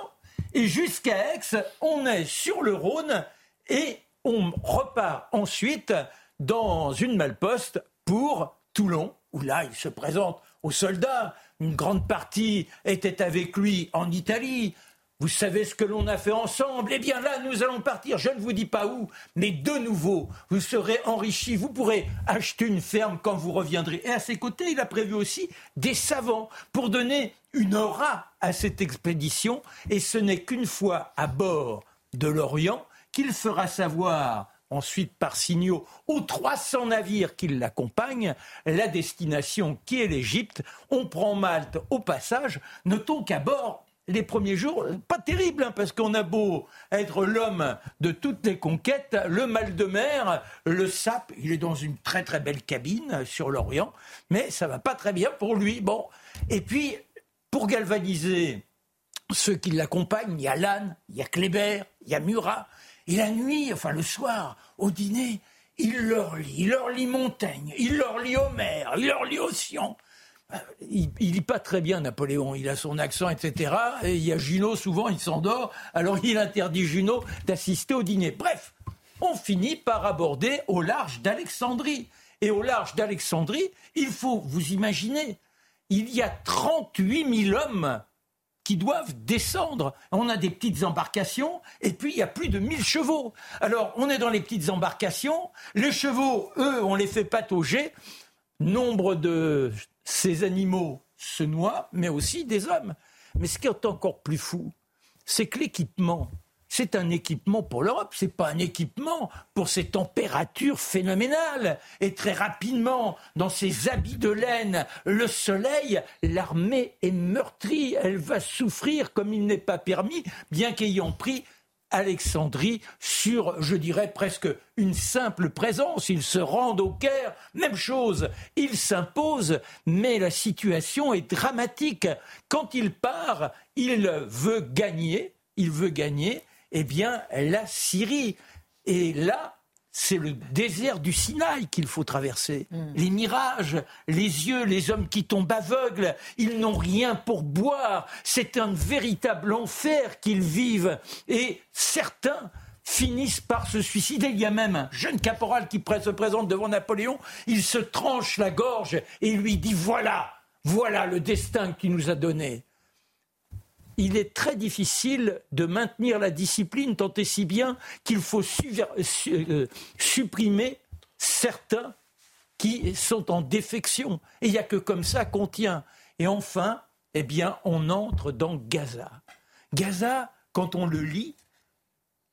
et jusqu'à Aix, on est sur le Rhône et on repart ensuite dans une malposte pour Toulon, où là, il se présente aux soldats. Une grande partie était avec lui en Italie. Vous savez ce que l'on a fait ensemble? Eh bien là, nous allons partir, je ne vous dis pas où, mais de nouveau, vous serez enrichis, vous pourrez acheter une ferme quand vous reviendrez. Et à ses côtés, il a prévu aussi des savants pour donner une aura à cette expédition. Et ce n'est qu'une fois à bord de l'Orient qu'il fera savoir ensuite par signaux aux 300 navires qui l'accompagnent, la destination qui est l'Égypte. On prend Malte au passage. Notons qu'à bord, les premiers jours, pas terrible, hein, parce qu'on a beau être l'homme de toutes les conquêtes, le mal de mer, le sap, il est dans une très très belle cabine sur l'Orient, mais ça va pas très bien pour lui. Bon, et puis pour galvaniser ceux qui l'accompagnent, il y a Lannes, il y a Kléber, il y a Murat, et la nuit, enfin le soir, au dîner, il leur lit, il leur lit Montaigne, il leur lit Homère, il leur lit Ossian. Euh, il, il lit pas très bien Napoléon, il a son accent, etc. Et il y a Junot, souvent il s'endort, alors il interdit Junot d'assister au dîner. Bref, on finit par aborder au large d'Alexandrie. Et au large d'Alexandrie, il faut vous imaginer, il y a 38 000 hommes qui doivent descendre. On a des petites embarcations et puis il y a plus de 1000 chevaux. Alors on est dans les petites embarcations. Les chevaux, eux, on les fait patauger. Nombre de ces animaux se noient, mais aussi des hommes. Mais ce qui est encore plus fou, c'est que l'équipement c'est un équipement pour l'Europe, c'est pas un équipement pour ces températures phénoménales. Et très rapidement, dans ces habits de laine, le soleil, l'armée est meurtrie, elle va souffrir comme il n'est pas permis, bien qu'ayant pris Alexandrie sur, je dirais, presque une simple présence. Ils se rendent au Caire, même chose, il s'impose, mais la situation est dramatique. Quand il part, il veut gagner, il veut gagner, eh bien, la Syrie. Et là, c'est le désert du Sinaï qu'il faut traverser. Hmm. Les mirages, les yeux, les hommes qui tombent aveugles, ils n'ont rien pour boire. C'est un véritable enfer qu'ils vivent. Et certains finissent par se suicider. Il y a même un jeune caporal qui se présente devant Napoléon. Il se tranche la gorge et lui dit Voilà, voilà le destin qu'il nous a donné il est très difficile de maintenir la discipline, tant et si bien qu'il faut euh, supprimer certains qui sont en défection. Et il n'y a que comme ça qu'on tient. Et enfin, eh bien, on entre dans Gaza. Gaza, quand on le lit,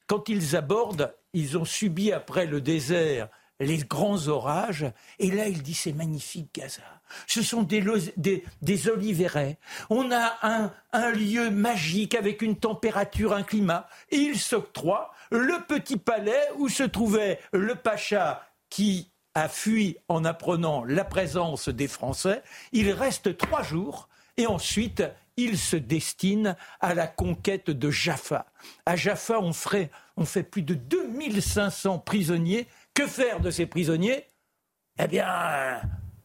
quand ils abordent, ils ont subi après le désert les grands orages. Et là, il dit c'est magnifique Gaza. Ce sont des, des. On a un, lieu magique avec une température, un climat. Et il s'octroie le petit palais où se trouvait le pacha qui a fui en apprenant la présence des Français. Il reste trois jours et ensuite il se destine à la conquête de Jaffa. À Jaffa, on, on fait plus de 2500 prisonniers. Que faire de ces prisonniers? Eh bien,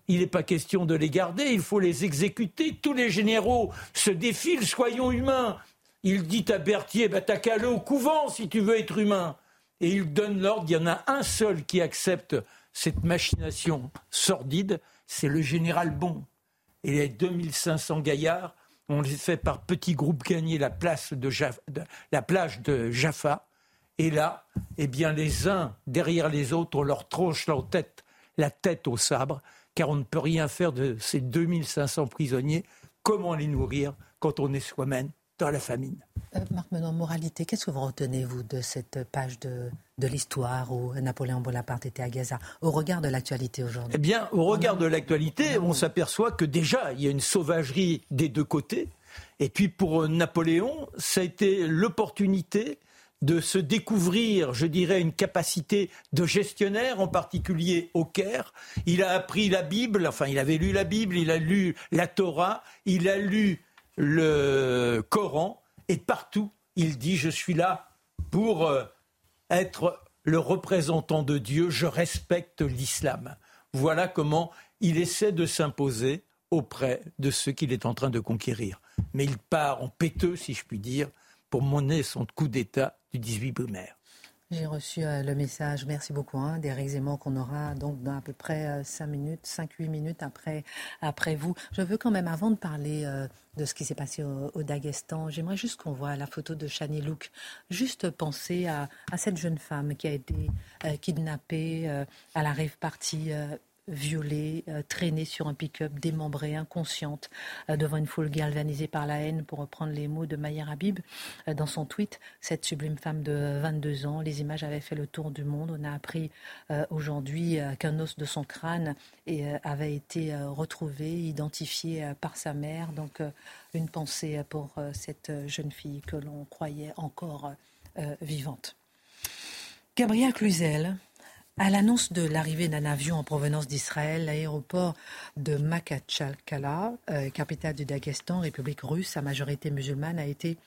il n'est pas question de les garder, il faut les exécuter. Tous les généraux se défilent, soyons humains. Il dit à Berthier, bah, t'as qu'à aller au couvent si tu veux être humain. Et il donne l'ordre, il y en a un seul qui accepte cette machination sordide, c'est le général Bon. Et les 2500 gaillards, on les fait par petits groupes gagner la, place de, la plage de Jaffa. Et là, eh bien, les uns derrière les autres, on leur tranche leur tête, la tête au sabre, car on ne peut rien faire de ces 2500 prisonniers. Comment les nourrir quand on est soi-même dans la famine? Euh, Marc Menon, moralité, qu'est-ce que vous retenez, vous, de cette page de, de l'histoire où Napoléon Bonaparte était à Gaza, au regard de l'actualité aujourd'hui? Eh bien, au regard de l'actualité, on s'aperçoit que déjà, il y a une sauvagerie des deux côtés. Et puis, pour Napoléon, ça a été l'opportunité de se découvrir, je dirais, une capacité de gestionnaire, en particulier au Caire. Il a appris la Bible, enfin, il avait lu la Bible, il a lu la Torah, il a lu le Coran et partout il dit je suis là pour euh, être le représentant de Dieu, je respecte l'islam. Voilà comment il essaie de s'imposer auprès de ceux qu'il est en train de conquérir. Mais il part en péteux, si je puis dire, pour mener son coup d'État du 18 brumaire. J'ai reçu euh, le message, merci beaucoup, hein, d'Éric qu'on aura donc dans à peu près 5 euh, minutes, 5-8 minutes après, après vous. Je veux quand même, avant de parler euh, de ce qui s'est passé au, Daghestan, j'aimerais juste qu'on voit la photo de Shani Louk. Juste penser à, à, cette jeune femme qui a été kidnappée à la rêve partie violée, euh, traînée sur un pick-up, démembrée, inconsciente, euh, devant une foule galvanisée par la haine, pour reprendre les mots de Maya Habib euh, dans son tweet. Cette sublime femme de 22 ans, les images avaient fait le tour du monde. On a appris aujourd'hui qu'un os de son crâne avait été retrouvé, identifié par sa mère. Donc une pensée pour cette jeune fille que l'on croyait encore vivante. Gabriel Cluzel, à l'annonce de l'arrivée d'un avion en provenance d'Israël, l'aéroport de Makhatchalkala, euh, capitale du Daghestan, République russe à majorité musulmane, a été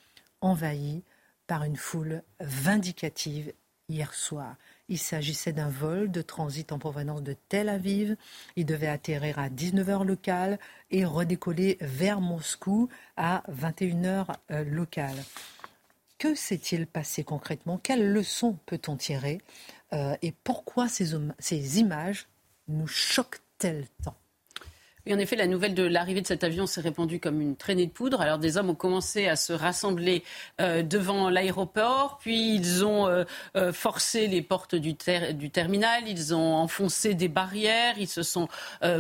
envahi par une foule vindicative hier soir. Il s'agissait d'un vol de transit en provenance de Tel Aviv. Il devait atterrir à 19h locales et redécoller vers Moscou à 21h euh, locales. Que s'est-il passé concrètement? Quelles leçons peut-on tirer? Et pourquoi ces, ces images nous choquent-elles tant? En effet, la nouvelle de l'arrivée de cet avion s'est répandue comme une traînée de poudre. Alors des hommes ont commencé à se rassembler euh, devant l'aéroport, puis ils ont euh, euh, forcé les portes du, terminal, ils ont enfoncé des barrières, ils se sont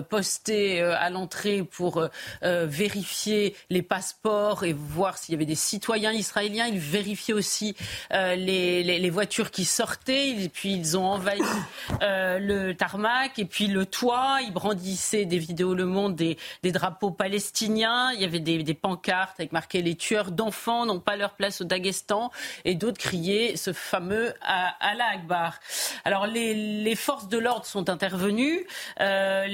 postés à l'entrée pour vérifier les passeports et voir s'il y avait des citoyens israéliens. Ils vérifiaient aussi les, voitures qui sortaient, puis ils ont envahi le tarmac et puis le toit. Ils brandissaient des vidéos le des, drapeaux palestiniens. Il y avait des, pancartes avec marqué les tueurs d'enfants n'ont pas leur place au Daghestan et d'autres criaient ce fameux Allah Akbar. Alors les, forces de l'ordre sont intervenues, euh,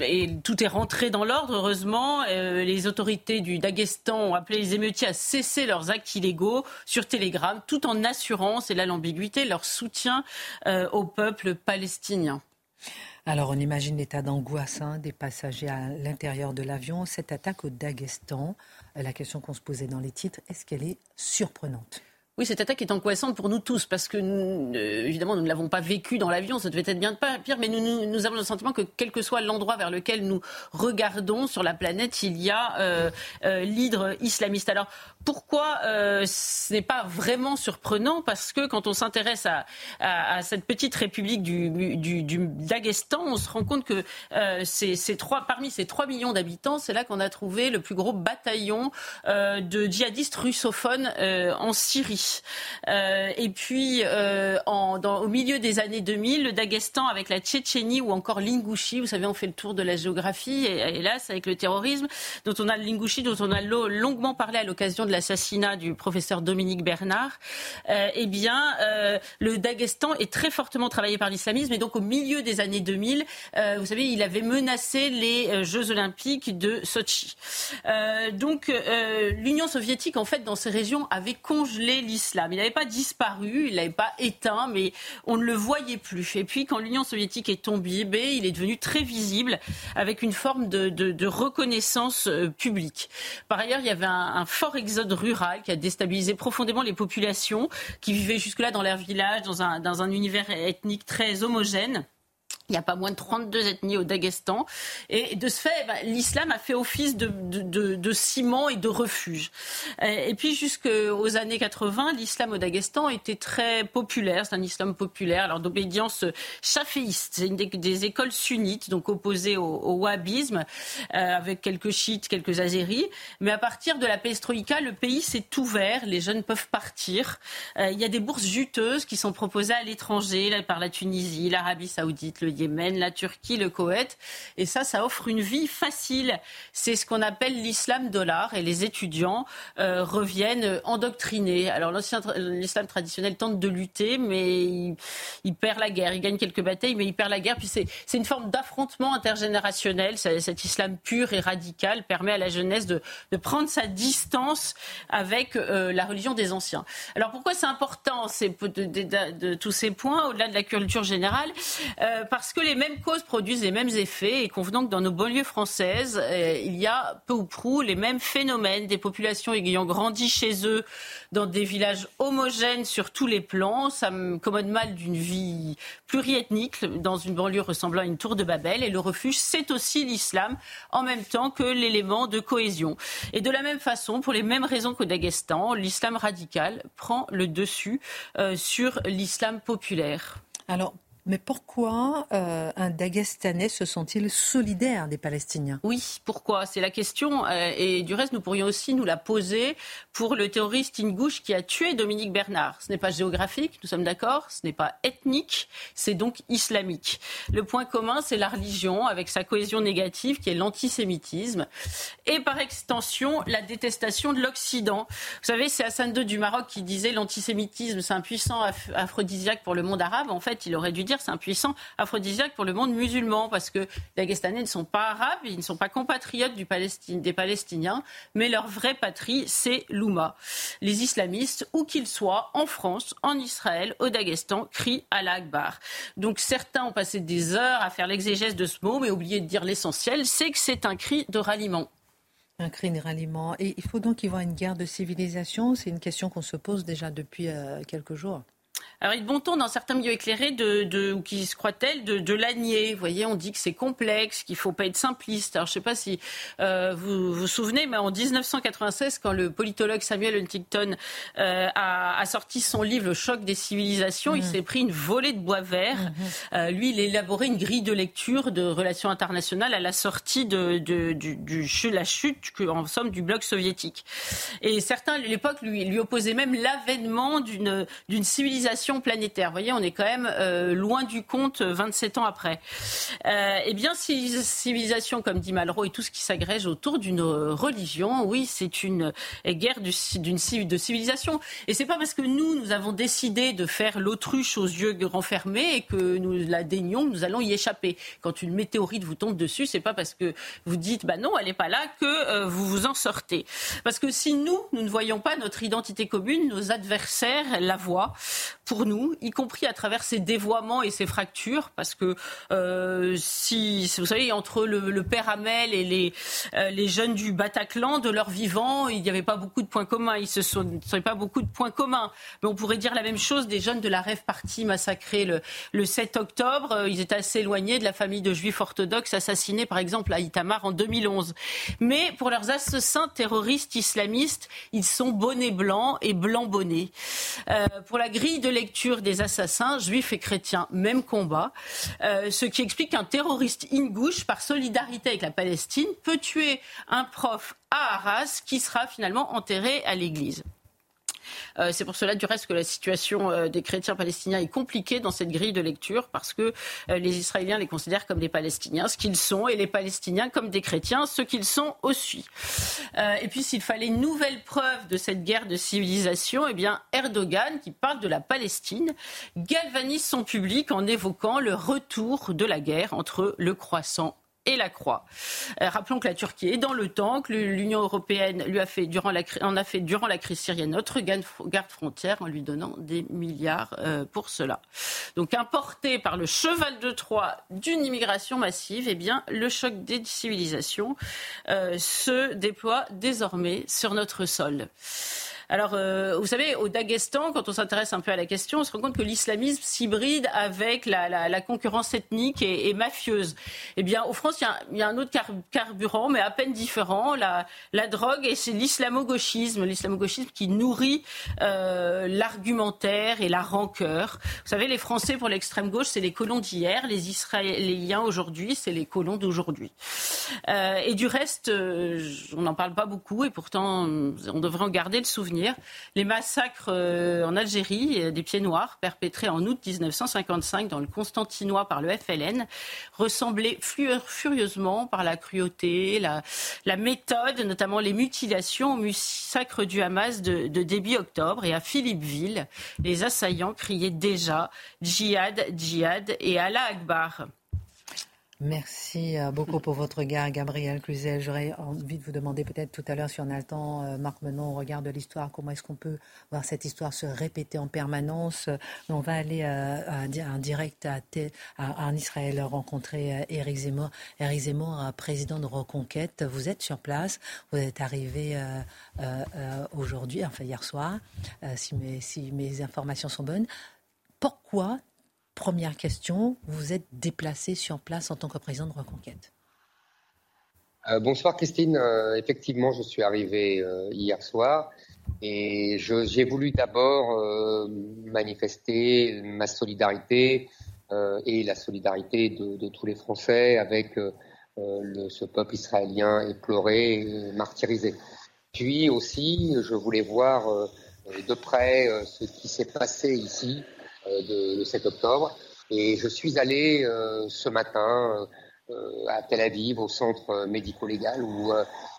et tout est rentré dans l'ordre heureusement. Euh, les autorités du Daghestan ont appelé les émeutiers à cesser leurs actes illégaux sur Telegram, tout en assurant, c'est là l'ambiguïté, leur soutien euh, au peuple palestinien. Alors on imagine l'état d'angoisse hein, des passagers à l'intérieur de l'avion. Cette attaque au Daghestan, la question qu'on se posait dans les titres, est-ce qu'elle est surprenante? Oui, cette attaque est angoissante pour nous tous parce que, euh, évidemment, nous ne l'avons pas vécu dans l'avion, ça devait être bien pire, mais nous, nous, avons le sentiment que quel que soit l'endroit vers lequel nous regardons sur la planète, il y a euh, euh, l'hydre islamiste. Alors, pourquoi ce n'est pas vraiment surprenant? Parce que quand on s'intéresse à, cette petite république du, du, Daghestan, on se rend compte que c'est trois, parmi ces 3 millions d'habitants, c'est là qu'on a trouvé le plus gros bataillon de djihadistes russophones en Syrie. Sochi. et puis, dans, au milieu des années 2000, le Daghestan avec la Tchétchénie ou encore l'Ingouchi, vous savez, on fait le tour de la géographie, hélas, avec le terrorisme, dont on a l'Ingouchi, dont on a longuement parlé à l'occasion de l'assassinat du professeur Dominique Bernard, eh bien, le Daghestan est très fortement travaillé par l'islamisme, et donc au milieu des années 2000, vous savez, il avait menacé les Jeux olympiques de Sochi. donc, l'Union soviétique, en fait, dans ces régions, avait congelé Il n'avait pas disparu, il n'avait pas éteint, mais on ne le voyait plus. Et puis, quand l'Union soviétique est tombée, il est devenu très visible, avec une forme de, reconnaissance euh, publique. Par ailleurs, il y avait un, fort exode rural qui a déstabilisé profondément les populations qui vivaient jusque-là dans leur village, dans un univers ethnique très homogène. Il n'y a pas moins de 32 ethnies au Daghestan. Et de ce fait, ben, l'islam a fait office de, ciment et de refuge. Et puis jusqu'aux années 80, l'islam au Daghestan était très populaire. C'est un islam populaire, alors d'obédience chaféiste. C'est des, écoles sunnites, donc opposées au, wahhabisme, euh, avec quelques chiites, quelques azéris. Mais à partir de la perestroïka, le pays s'est ouvert. Les jeunes peuvent partir. Euh, il y a des bourses juteuses qui sont proposées à l'étranger par la Tunisie, l'Arabie saoudite, le Yémen, la Turquie, le Koweït. Et ça, ça offre une vie facile. C'est ce qu'on appelle l'islam dollar. Et les étudiants euh, reviennent endoctrinés. Alors l'islam traditionnel tente de lutter, mais il, perd la guerre. Il gagne quelques batailles, mais il perd la guerre. Puis c'est une forme d'affrontement intergénérationnel. Cet islam pur et radical permet à la jeunesse de, prendre sa distance avec euh, la religion des anciens. Alors pourquoi c'est important de, tous ces points, au-delà de la culture générale? Euh, Parce que les mêmes causes produisent les mêmes effets et convenons que dans nos banlieues françaises, euh, il y a peu ou prou les mêmes phénomènes des populations ayant grandi chez eux dans des villages homogènes sur tous les plans. Ça me commode mal d'une vie pluriethnique dans une banlieue ressemblant à une tour de Babel. Et le refuge, c'est aussi l'islam en même temps que l'élément de cohésion. Et de la même façon, pour les mêmes raisons qu'au Daghestan, l'islam radical prend le dessus euh, sur l'islam populaire. Alors, mais pourquoi euh, un Dagestanais se sent-il solidaire des Palestiniens? Oui, pourquoi? C'est la question. Euh, et du reste, nous pourrions aussi nous la poser pour le terroriste Ingouche qui a tué Dominique Bernard. Ce n'est pas géographique, nous sommes d'accord, ce n'est pas ethnique, c'est donc islamique. Le point commun, c'est la religion, avec sa cohésion négative qui est l'antisémitisme. Et par extension, la détestation de l'Occident. Vous savez, c'est Hassan II du Maroc qui disait l'antisémitisme, c'est un puissant aphrodisiaque pour le monde arabe. En fait, il aurait dû dire c'est un puissant aphrodisiaque pour le monde musulman, parce que les Dagestanais ne sont pas arabes, ils ne sont pas compatriotes des Palestiniens, mais leur vraie patrie, c'est l'Ouma. Les islamistes, où qu'ils soient, en France, en Israël, au Daghestan, crient à l'Akbar. Donc certains ont passé des heures à faire l'exégèse de ce mot, mais oublié de dire l'essentiel, c'est que c'est un cri de ralliement. Un cri de ralliement. Et il faut donc y avoir une guerre de civilisation C'est une question qu'on se pose déjà depuis euh, quelques jours. Alors, il est bon ton dans certains milieux éclairés, de, de ou qui se croient-elles, de, de l'anier. Vous voyez, on dit que c'est complexe, qu'il faut pas être simpliste. Alors, je ne sais pas si euh, vous vous souvenez, mais en 1996, quand le politologue Samuel Huntington euh, a, a, sorti son livre Le choc des civilisations, il mmh. s'est pris une volée de bois vert. Mmh. Euh, lui, il a élaboré une grille de lecture de relations internationales à la sortie de, de du, du, la chute, en somme, du bloc soviétique. Et certains, à l'époque, lui, lui opposaient même l'avènement d'une civilisation planétaire. Vous voyez, on est quand même euh, loin du compte 27 ans après. Euh, eh bien, civilisation, comme dit Malraux, et tout ce qui s'agrège autour d'une religion, oui, c'est une guerre d'une de civilisation. Et c'est pas parce que nous, nous avons décidé de faire l'autruche aux yeux renfermés et que nous la daignons, nous allons y échapper. Quand une météorite vous tombe dessus, c'est pas parce que vous dites, bah non, elle n'est pas là, que euh, vous vous en sortez. Parce que si nous, nous ne voyons pas notre identité commune, nos adversaires la voient pour nous, y compris à travers ces dévoiements et ces fractures, parce que euh, si vous savez entre le, père Hamel et les euh, les jeunes du Bataclan, de leur vivant, il n'y avait pas beaucoup de points communs. Ils se sont, pas beaucoup de points communs, mais on pourrait dire la même chose des jeunes de la rêve partie massacrés le, le 7 octobre. Euh, ils étaient assez éloignés de la famille de juifs orthodoxes assassinés, par exemple à Itamar en 2011. Mais pour leurs assassins terroristes islamistes, ils sont bonnets blancs et blancs bonnets. Pour la grille de lecture des assassins, juifs et chrétiens, même combat. Euh, ce qui explique qu'un terroriste ingouche, par solidarité avec la Palestine, peut tuer un prof à Arras qui sera finalement enterré à l'église. Euh, c'est pour cela, du reste, que la situation euh, des chrétiens palestiniens est compliquée dans cette grille de lecture, parce que euh, les Israéliens les considèrent comme des Palestiniens, ce qu'ils sont, et les Palestiniens comme des chrétiens, ce qu'ils sont aussi. et puis, s'il fallait une nouvelle preuve de cette guerre de civilisation, eh bien, Erdogan, qui parle de la Palestine, galvanise son public en évoquant le retour de la guerre entre le croissant et la croix. Euh, rappelons que la Turquie est dans le temps, que l'Union européenne lui a fait durant la, en a fait durant la crise syrienne notre garde frontière en lui donnant des milliards euh, pour cela. Donc importé par le cheval de Troie d'une immigration massive, eh bien le choc des civilisations euh, se déploie désormais sur notre sol. Alors, euh, vous savez, au Daghestan, quand on s'intéresse un peu à la question, on se rend compte que l'islamisme s'hybride avec la, concurrence ethnique et, mafieuse. Eh bien, au France, il y, a un autre carburant, mais à peine différent, la, drogue, et c'est l'islamo-gauchisme, l'islamo-gauchisme qui nourrit euh, l'argumentaire et la rancœur. Vous savez, les Français, pour l'extrême gauche, c'est les colons d'hier, les Israéliens aujourd'hui, c'est les colons d'aujourd'hui. Euh, et du reste, on n'en parle pas beaucoup, et pourtant, on devrait en garder le souvenir les massacres euh, en Algérie euh, des pieds noirs perpétrés en août 1955 dans le Constantinois par le FLN ressemblaient furieusement par la cruauté, la, méthode, notamment les mutilations au massacre du Hamas de, de début octobre. Et à Philippeville, les assaillants criaient déjà djihad, djihad et Allah Akbar. Merci euh, beaucoup pour votre regard, Gabriel Cluzel. J'aurais envie de vous demander peut-être tout à l'heure, si on a le temps, euh, Marc Menon, au regard de l'histoire, comment est-ce qu'on peut voir cette histoire se répéter en permanence? On va aller euh, en direct en Israël rencontrer Éric Zemmour. Éric Zemmour, président de Reconquête, vous êtes sur place, vous êtes arrivé aujourd'hui, enfin hier soir, si mes informations sont bonnes. Pourquoi Première question, vous êtes déplacé sur place en tant que président de Reconquête. Euh, bonsoir Christine. Euh, effectivement, je suis arrivé euh, hier soir et j'ai voulu d'abord manifester ma solidarité et la solidarité de, tous les Français avec ce peuple israélien éploré martyrisé. Puis aussi, je voulais voir de près ce qui s'est passé ici euh, de, 7 octobre. Et je suis allé euh, ce matin euh, à Tel Aviv, au centre médico-légal, où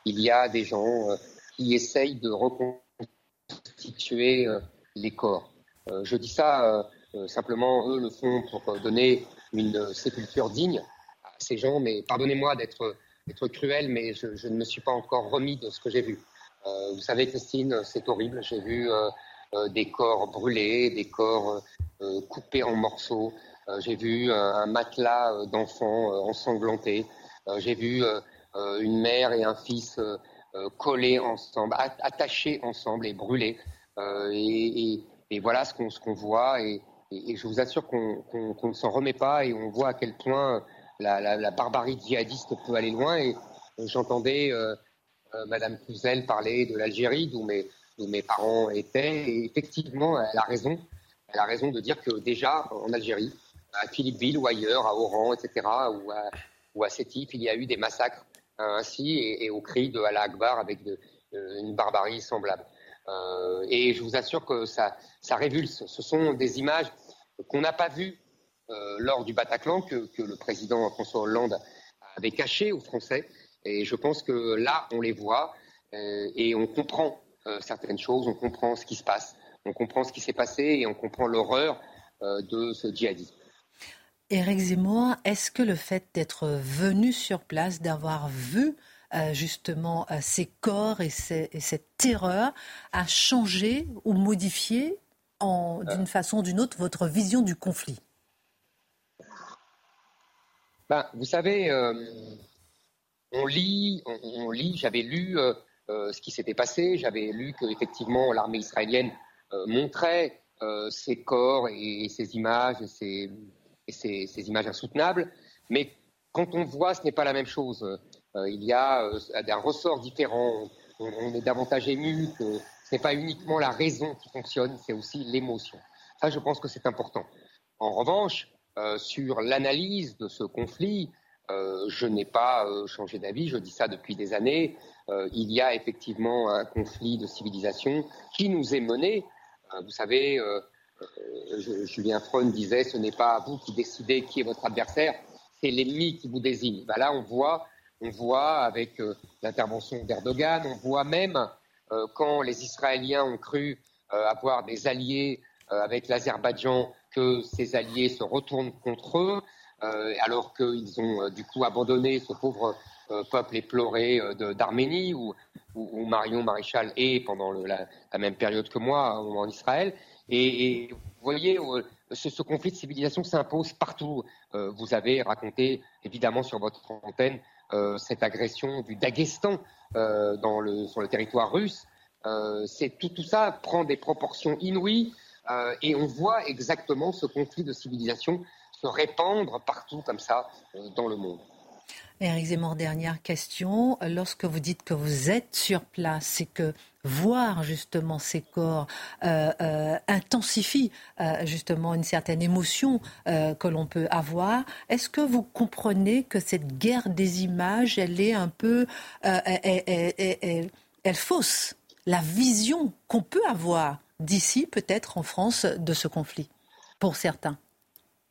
il y a des gens qui essayent de reconstituer les corps. je dis ça simplement, eux le font pour donner une sépulture digne à ces gens, mais pardonnez-moi d'être cruel, mais je, ne me suis pas encore remis de ce que j'ai vu. vous savez, Christine, c'est horrible. J'ai vu des corps brûlés, des corps euh, coupé en morceaux. Euh, j'ai vu euh, un matelas d'enfants ensanglantés. j'ai vu une mère et un fils collés ensemble, attachés ensemble et brûlés. Et, et, voilà ce qu'on qu'on voit. Et, et, je vous assure qu'on ne s'en remet pas et on voit à quel point la, la, la barbarie djihadiste peut aller loin. Et j'entendais euh, Madame Cluzel parler de l'Algérie, d'où mes, mes parents étaient. Et effectivement, elle a raison. Elle a raison de dire que déjà en Algérie, à Philippeville ou ailleurs, à Oran, etc., ou à, Sétif, il y a eu des massacres hein, ainsi et, au cri de Allah Akbar avec euh, une barbarie semblable. Euh, et je vous assure que ça, ça révulse. Ce sont des images qu'on n'a pas vues euh, lors du Bataclan, que, que, le président François Hollande avait cachées aux Français. Et je pense que là, on les voit et on comprend certaines choses, on comprend ce qui se passe. On comprend ce qui s'est passé et on comprend l'horreur euh, de ce djihadisme. Éric Zemmour, est-ce que le fait d'être venu sur place, d'avoir vu euh, justement euh, ces corps et, cette terreur a changé ou modifié d'une façon ou d'une autre votre vision du conflit? Ben, Vous savez, on lit, on, lit j'avais lu ce qui s'était passé, j'avais lu qu'effectivement l'armée israélienne euh, montrait euh, ces corps et, ces images et, images insoutenables. Mais quand on voit, ce n'est pas la même chose. Euh, il y a un ressort différent. On, est davantage ému que ce n'est pas uniquement la raison qui fonctionne, c'est aussi l'émotion. Ça, je pense que c'est important. En revanche, sur l'analyse de ce conflit, je n'ai pas changé d'avis, je dis ça depuis des années. il y a effectivement un conflit de civilisation qui nous est mené. vous savez, Julien Freund disait ce n'est pas vous qui décidez qui est votre adversaire, c'est l'ennemi qui vous désigne. Ben là, on voit, on voit avec l'intervention d'Erdogan, on voit même quand les Israéliens ont cru avoir des alliés avec l'Azerbaïdjan que ces alliés se retournent contre eux, euh, alors qu'ils ont euh, du coup abandonné ce pauvre euh, peuple éploré d'Arménie, où, Marion Maréchal est pendant la, même période que moi en Israël. Et, vous voyez, ce, conflit de civilisation s'impose partout. vous avez raconté, évidemment, sur votre antenne, cette agression du Daghestan sur le territoire russe. tout, tout ça prend des proportions inouïes. Euh, et on voit exactement ce conflit de civilisation se répandre partout comme ça euh, dans le monde. Éric Zemmour, dernière question. Lorsque vous dites que vous êtes sur place, c'est que voir justement ces corps euh, intensifie justement une certaine émotion que l'on peut avoir. Est-ce que vous comprenez que cette guerre des images, elle est un peu, elle fausse la vision qu'on peut avoir d'ici, peut-être en France, de ce conflit, pour certains?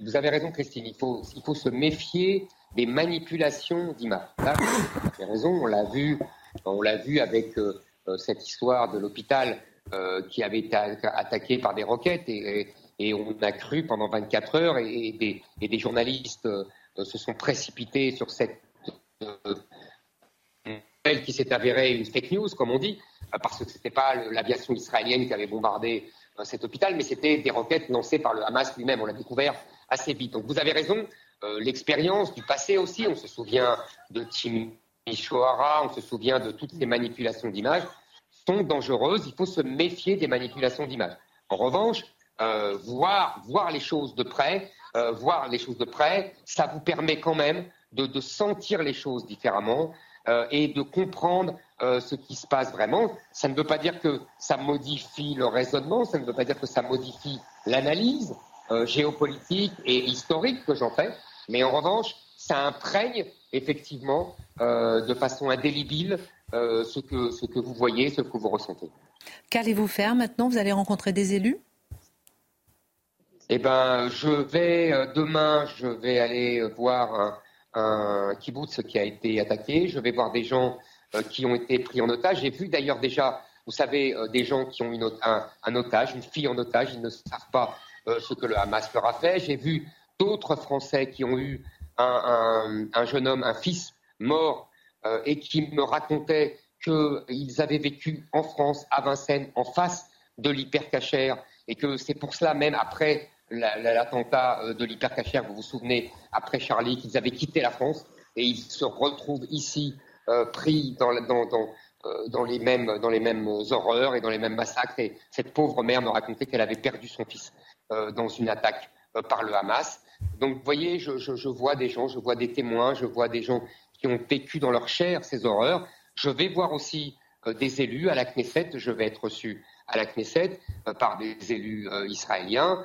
Vous avez raison, Christine. Il faut, il faut se méfier des manipulations d'images. vous avez raison. On l'a vu, on l'a vu avec euh, euh, cette histoire de l'hôpital euh, qui avait été attaqué par des roquettes et, on a cru pendant 24 heures et, des, et des, journalistes se sont précipités sur cette nouvelle qui s'est avérée une fake news, comme on dit. Parce que ce n'était pas l'aviation israélienne qui avait bombardé cet hôpital, mais c'était des roquettes lancées par le Hamas lui-même. On l'a découvert assez vite. Donc vous avez raison, euh, l'expérience du passé aussi, on se souvient de Tim Shohara, on se souvient de toutes ces manipulations d'images, sont dangereuses. Il faut se méfier des manipulations d'images. En revanche, voir, voir les choses de près, voir les choses de près, ça vous permet quand même de, sentir les choses différemment et de comprendre euh, ce qui se passe vraiment. Ça ne veut pas dire que ça modifie le raisonnement, ça ne veut pas dire que ça modifie l'analyse euh, géopolitique et historique que j'en fais, mais en revanche, ça imprègne effectivement euh, de façon indélébile ce, que, ce que vous voyez, ce que vous ressentez. Qu'allez-vous faire maintenant? Vous allez rencontrer des élus? Eh ben, je vais demain, je vais aller voir un, un kibbutz qui a été attaqué. Je vais voir des gens euh, qui ont été pris en otage. J'ai vu d'ailleurs déjà, vous savez, euh, des gens qui ont une, un, un, otage, une fille en otage, ils ne savent pas euh, ce que le Hamas leur a fait. J'ai vu d'autres Français qui ont eu un, un, un jeune homme, un fils mort, et qui me racontaient qu'ils avaient vécu en France, à Vincennes, en face de l'hypercachère, et que c'est pour cela même après l'attentat de l'hypercachère, vous vous souvenez, après Charlie, qu'ils avaient quitté la France, et ils se retrouvent ici euh, pris dans, euh, les mêmes, dans les mêmes horreurs et dans les mêmes massacres. Et cette pauvre mère me racontait qu'elle avait perdu son fils euh, dans une attaque par le Hamas. Donc, vous voyez, je, vois des gens, je vois des témoins, je vois des gens qui ont vécu dans leur chair ces horreurs. Je vais voir aussi des élus à la Knesset. Je vais être reçu à la Knesset par des élus israéliens.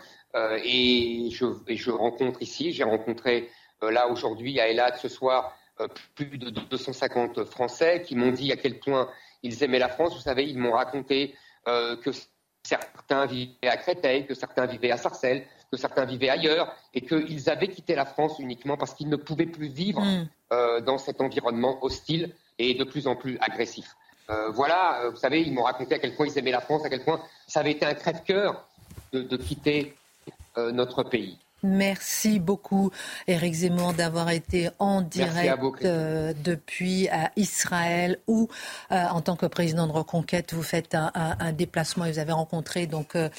et, je, rencontre ici, j'ai rencontré là aujourd'hui à Elad ce soir euh, plus de 250 Français qui m'ont dit à quel point ils aimaient la France. Vous savez, ils m'ont raconté euh, que certains vivaient à Créteil, que certains vivaient à Sarcelles, que certains vivaient ailleurs, et qu'ils avaient quitté la France uniquement parce qu'ils ne pouvaient plus vivre mm. euh, dans cet environnement hostile et de plus en plus agressif. voilà, vous savez, ils m'ont raconté à quel point ils aimaient la France, à quel point ça avait été un crève-cœur de, quitter notre pays. Merci beaucoup, Éric Zemmour, d'avoir été en direct euh, depuis Israël, où, euh, en tant que président de Reconquête, vous faites un, déplacement et vous avez rencontré donc euh,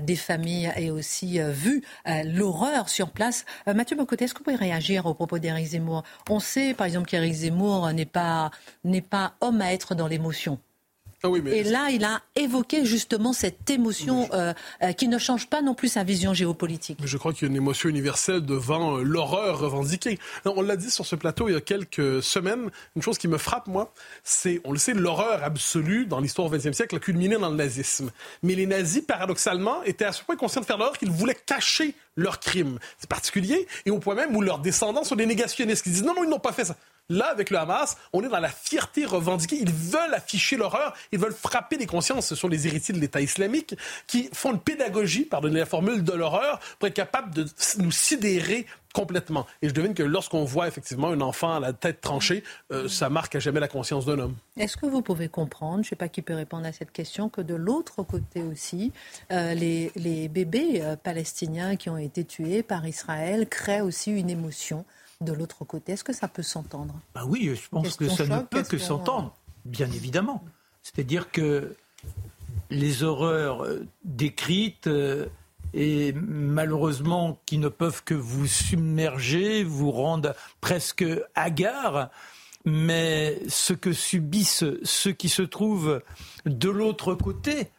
des familles et aussi vu l'horreur sur place. Mathieu Bocoté, est-ce que vous pouvez réagir au propos d'Éric Zemmour? On sait, par exemple, qu'Éric Zemmour n'est pas, n'est pas homme à être dans l'émotion. Ah Et là, il a évoqué justement cette émotion euh, euh, qui ne change pas non plus sa vision géopolitique. je crois qu'il y a une émotion universelle devant euh, l'horreur revendiquée. On l'a dit sur ce plateau il y a quelques semaines. Une chose qui me frappe, moi, c'est, on le sait, l'horreur absolue dans l'histoire du XXe siècle a culminé dans le nazisme. Mais les nazis, paradoxalement, étaient à ce point conscients de faire l'horreur qu'ils voulaient cacher leurs crimes. C'est particulier. Et au point même où leurs descendants sont des négationnistes qui disent non, non, ils n'ont pas fait ça. Là, avec le Hamas, on est dans la fierté revendiquée. Ils veulent afficher l'horreur, ils veulent frapper les consciences. Ce sont les héritiers de l'État islamique qui font une pédagogie, pardonnez la formule, de l'horreur pour être capable de nous sidérer complètement. Et je devine que lorsqu'on voit effectivement un enfant à la tête tranchée, euh, ça marque à jamais la conscience d'un homme. Est-ce que vous pouvez comprendre, je ne sais pas qui peut répondre à cette question, que de l'autre côté aussi, euh, les, bébés euh, palestiniens qui ont été tués par Israël créent aussi une émotion de l'autre côté. Est-ce que ça peut s'entendre bah Oui, je pense que ça ne peut que s'entendre, bien évidemment. C'est-à-dire que les horreurs euh, décrites euh, et malheureusement qui ne peuvent que vous submerger, vous rendre presque hagard, mais ce que subissent ceux qui se trouvent de l'autre côté,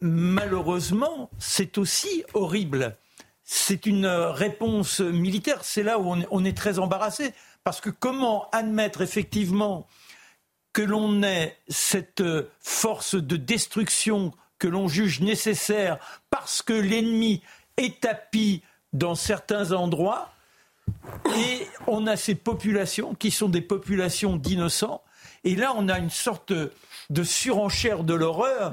malheureusement, c'est aussi horrible c'est une euh, réponse militaire. C'est là où on est, très embarrassé. Parce que comment admettre effectivement que l'on ait cette euh, force de destruction que l'on juge nécessaire parce que l'ennemi est tapis dans certains endroits et on a ces populations qui sont des populations d'innocents. Et là, on a une sorte de surenchère de l'horreur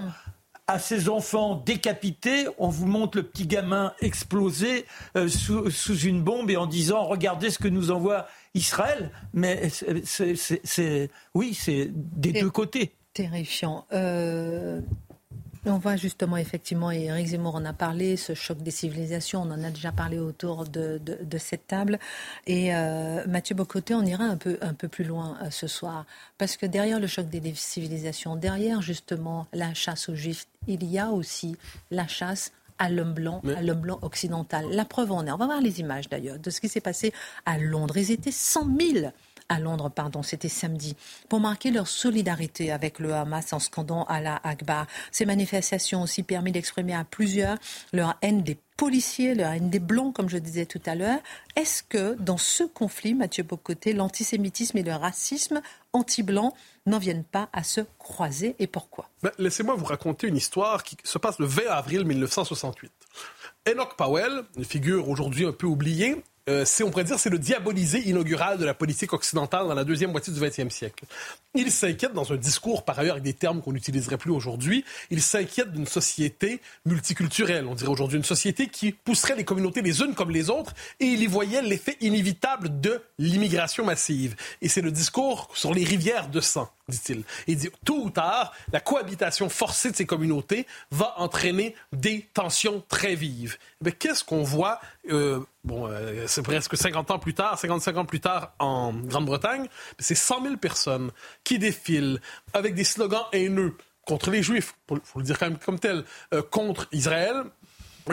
à ces enfants décapités, on vous montre le petit gamin explosé euh, sous, une bombe et en disant regardez ce que nous envoie Israël. Mais c'est, oui, c'est des deux côtés. Terrifiant. Euh, on voit justement, effectivement, et Eric Zemmour en a parlé, ce choc des civilisations, on en a déjà parlé autour de, cette table. Et euh, Mathieu Bocoté, on ira un peu, un peu plus loin euh, ce soir. Parce que derrière le choc des civilisations, derrière justement la chasse aux juifs, il y a aussi la chasse à l'homme blanc, à l'homme blanc occidental. La preuve en est, on va voir les images d'ailleurs, de ce qui s'est passé à Londres. Ils étaient 100 000 à Londres, pardon, c'était samedi, pour marquer leur solidarité avec le Hamas en scandant la Akbar. Ces manifestations ont aussi permis d'exprimer à plusieurs leur haine des policiers, leur haine des blancs, comme je disais tout à l'heure. Est-ce que dans ce conflit, Mathieu Bocoté, l'antisémitisme et le racisme anti-blanc n'en viennent pas à se croiser et pourquoi? Ben, Laissez-moi vous raconter une histoire qui se passe le 20 avril 1968. Enoch Powell, une figure aujourd'hui un peu oubliée, euh, c'est, on pourrait dire, c'est le diabolisé inaugural de la politique occidentale dans la deuxième moitié du XXe siècle. Il s'inquiète dans un discours, par ailleurs, avec des termes qu'on n'utiliserait plus aujourd'hui, il s'inquiète d'une société multiculturelle, on dirait aujourd'hui une société qui pousserait les communautés les unes comme les autres, et il y voyait l'effet inévitable de l'immigration massive. Et c'est le discours sur les rivières de sang Il dit, tôt ou tard, la cohabitation forcée de ces communautés va entraîner des tensions très vives. Mais qu'est-ce qu'on voit, euh, bon, euh, c'est presque 50 ans plus tard, 55 ans plus tard en Grande-Bretagne, c'est 100 000 personnes qui défilent avec des slogans haineux contre les Juifs, il faut le dire quand même comme tel, euh, contre Israël,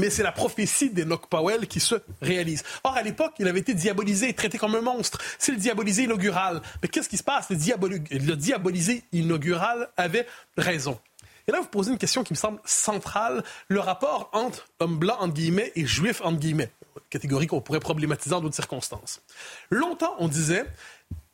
mais c'est la prophétie d'Enoch Powell qui se réalise. Or, à l'époque, il avait été diabolisé, traité comme un monstre. C'est le diabolisé inaugural. Mais qu'est-ce qui se passe? Le, diabolisé inaugural avait raison. Et là, vous posez une question qui me semble centrale, le rapport entre homme blanc, entre guillemets, et juif, entre guillemets, catégorie qu'on pourrait problématiser dans d'autres circonstances. Longtemps, on disait,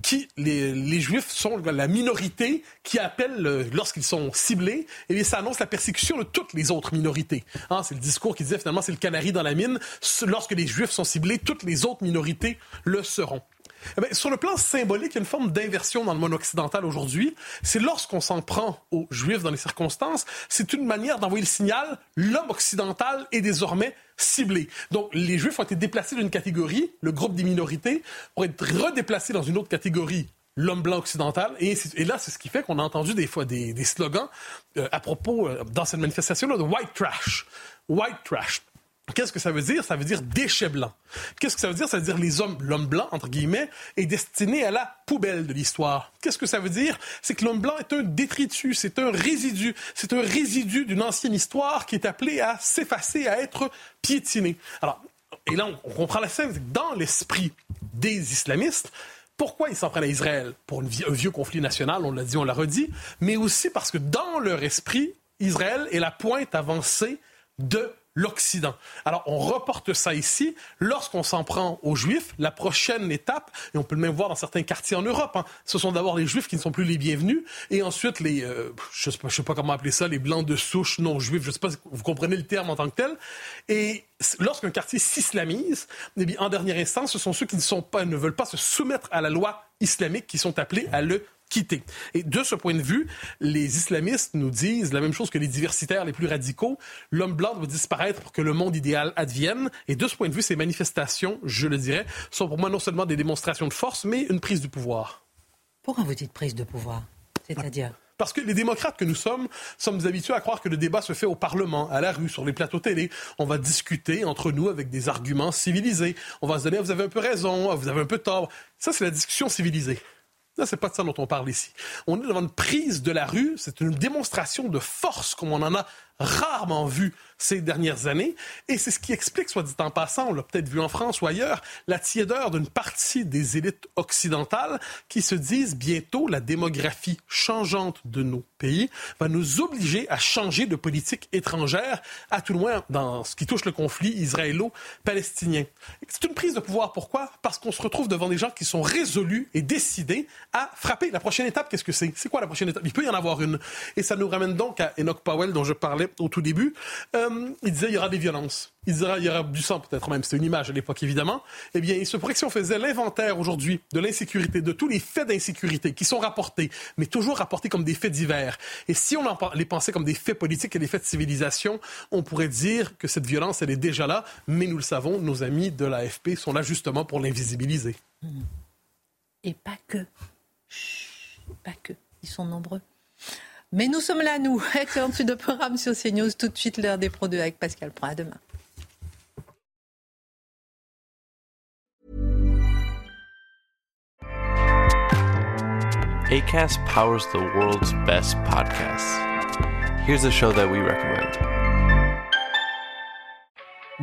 qui les, Juifs sont la minorité qui appelle, euh, lorsqu'ils sont ciblés, et bien, ça annonce la persécution de toutes les autres minorités. Hein, c'est le discours qui disait finalement c'est le canari dans la mine. Lorsque les Juifs sont ciblés, toutes les autres minorités le seront. Eh sur le plan symbolique, il y a une forme d'inversion dans le monde occidental aujourd'hui. C'est lorsqu'on s'en prend aux Juifs dans les circonstances, c'est une manière d'envoyer le signal l'homme occidental est désormais ciblé. Donc, les Juifs ont été déplacés d'une catégorie, le groupe des minorités, pour être redéplacés dans une autre catégorie, l'homme blanc occidental. Et, là, c'est ce qui fait qu'on a entendu des fois des, slogans euh, à propos, euh, dans cette manifestation-là, de white trash. White trash. Qu'est-ce que ça veut dire? Ça veut dire déchet blanc. Qu'est-ce que ça veut dire? Ça veut dire les hommes, l'homme blanc, entre guillemets, est destiné à la poubelle de l'histoire. Qu'est-ce que ça veut dire? C'est que l'homme blanc est un détritus, c'est un résidu. C'est un résidu d'une ancienne histoire qui est appelé à s'effacer, à être piétiné. Alors, et là, on comprend la scène. Dans l'esprit des islamistes, Pourquoi ils s'en prennent à Israël? Pour un vieux conflit national, on l'a dit, on l'a redit, mais aussi parce que dans leur esprit, Israël est la pointe avancée de l'Occident. Alors, on reporte ça ici. Lorsqu'on s'en prend aux Juifs, la prochaine étape, et on peut le même voir dans certains quartiers en Europe, hein, ce sont d'abord les Juifs qui ne sont plus les bienvenus, et ensuite les, euh, je ne sais, pas comment appeler ça, les blancs de souche non juifs, je ne sais pas si vous comprenez le terme en tant que tel. Et lorsqu'un quartier s'islamise, eh bien, en dernière instance, ce sont ceux qui ne, sont pas, ne veulent pas se soumettre à la loi islamique qui sont appelés à le quitter. Et de ce point de vue, les islamistes nous disent la même chose que les diversitaires les plus radicaux. L'homme blanc doit disparaître pour que le monde idéal advienne. Et de ce point de vue, ces manifestations, je le dirais, sont pour moi non seulement des démonstrations de force, mais une prise de pouvoir. Pourquoi vous dites prise de pouvoir? C'est-à-dire? Parce que les démocrates que nous sommes sommes habitués à croire que le débat se fait au Parlement, à la rue, sur les plateaux télé. On va discuter entre nous avec des arguments civilisés. On va se donner, vous avez un peu raison, vous avez un peu tort. Ça, c'est la discussion civilisée. Là, c'est pas de ça dont on parle ici. On est devant une prise de la rue, c'est une démonstration de force comme on en a rarement vu ces dernières années. Et c'est ce qui explique, soit dit en passant, on l'a peut-être vu en France ou ailleurs, la tiédeur d'une partie des élites occidentales qui se disent bientôt la démographie changeante de nos pays va nous obliger à changer de politique étrangère, à tout le moins dans ce qui touche le conflit israélo-palestinien. C'est une prise de pouvoir. Pourquoi? Parce qu'on se retrouve devant des gens qui sont résolus et décidés à frapper. La prochaine étape, qu'est-ce que c'est? C'est quoi la prochaine étape? Il peut y en avoir une. Et ça nous ramène donc à Enoch Powell, dont je parlais au tout début. Euh, il disait il y aura des violences. Il disait il y aura du sang peut-être même. C'était une image à l'époque évidemment. Eh bien, il se pourrait que si on faisait l'inventaire aujourd'hui de l'insécurité, de tous les faits d'insécurité qui sont rapportés, mais toujours rapportés comme des faits divers, et si on les pensait comme des faits politiques et des faits de civilisation, on pourrait dire que cette violence, elle est déjà là. Mais nous le savons, nos amis de l'AFP sont là justement pour l'invisibiliser. Et pas que. pas que. Ils sont nombreux. Mais nous sommes là, nous. Excellent suite de programme sur CNews. Tout de suite, l'heure des produits avec Pascal Prend. À demain. ACAST powers the world's best podcasts. Here's a show that we recommend.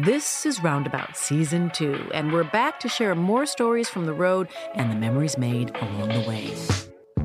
This is Roundabout Season 2, and we're back to share more stories from the road and the memories made along the way.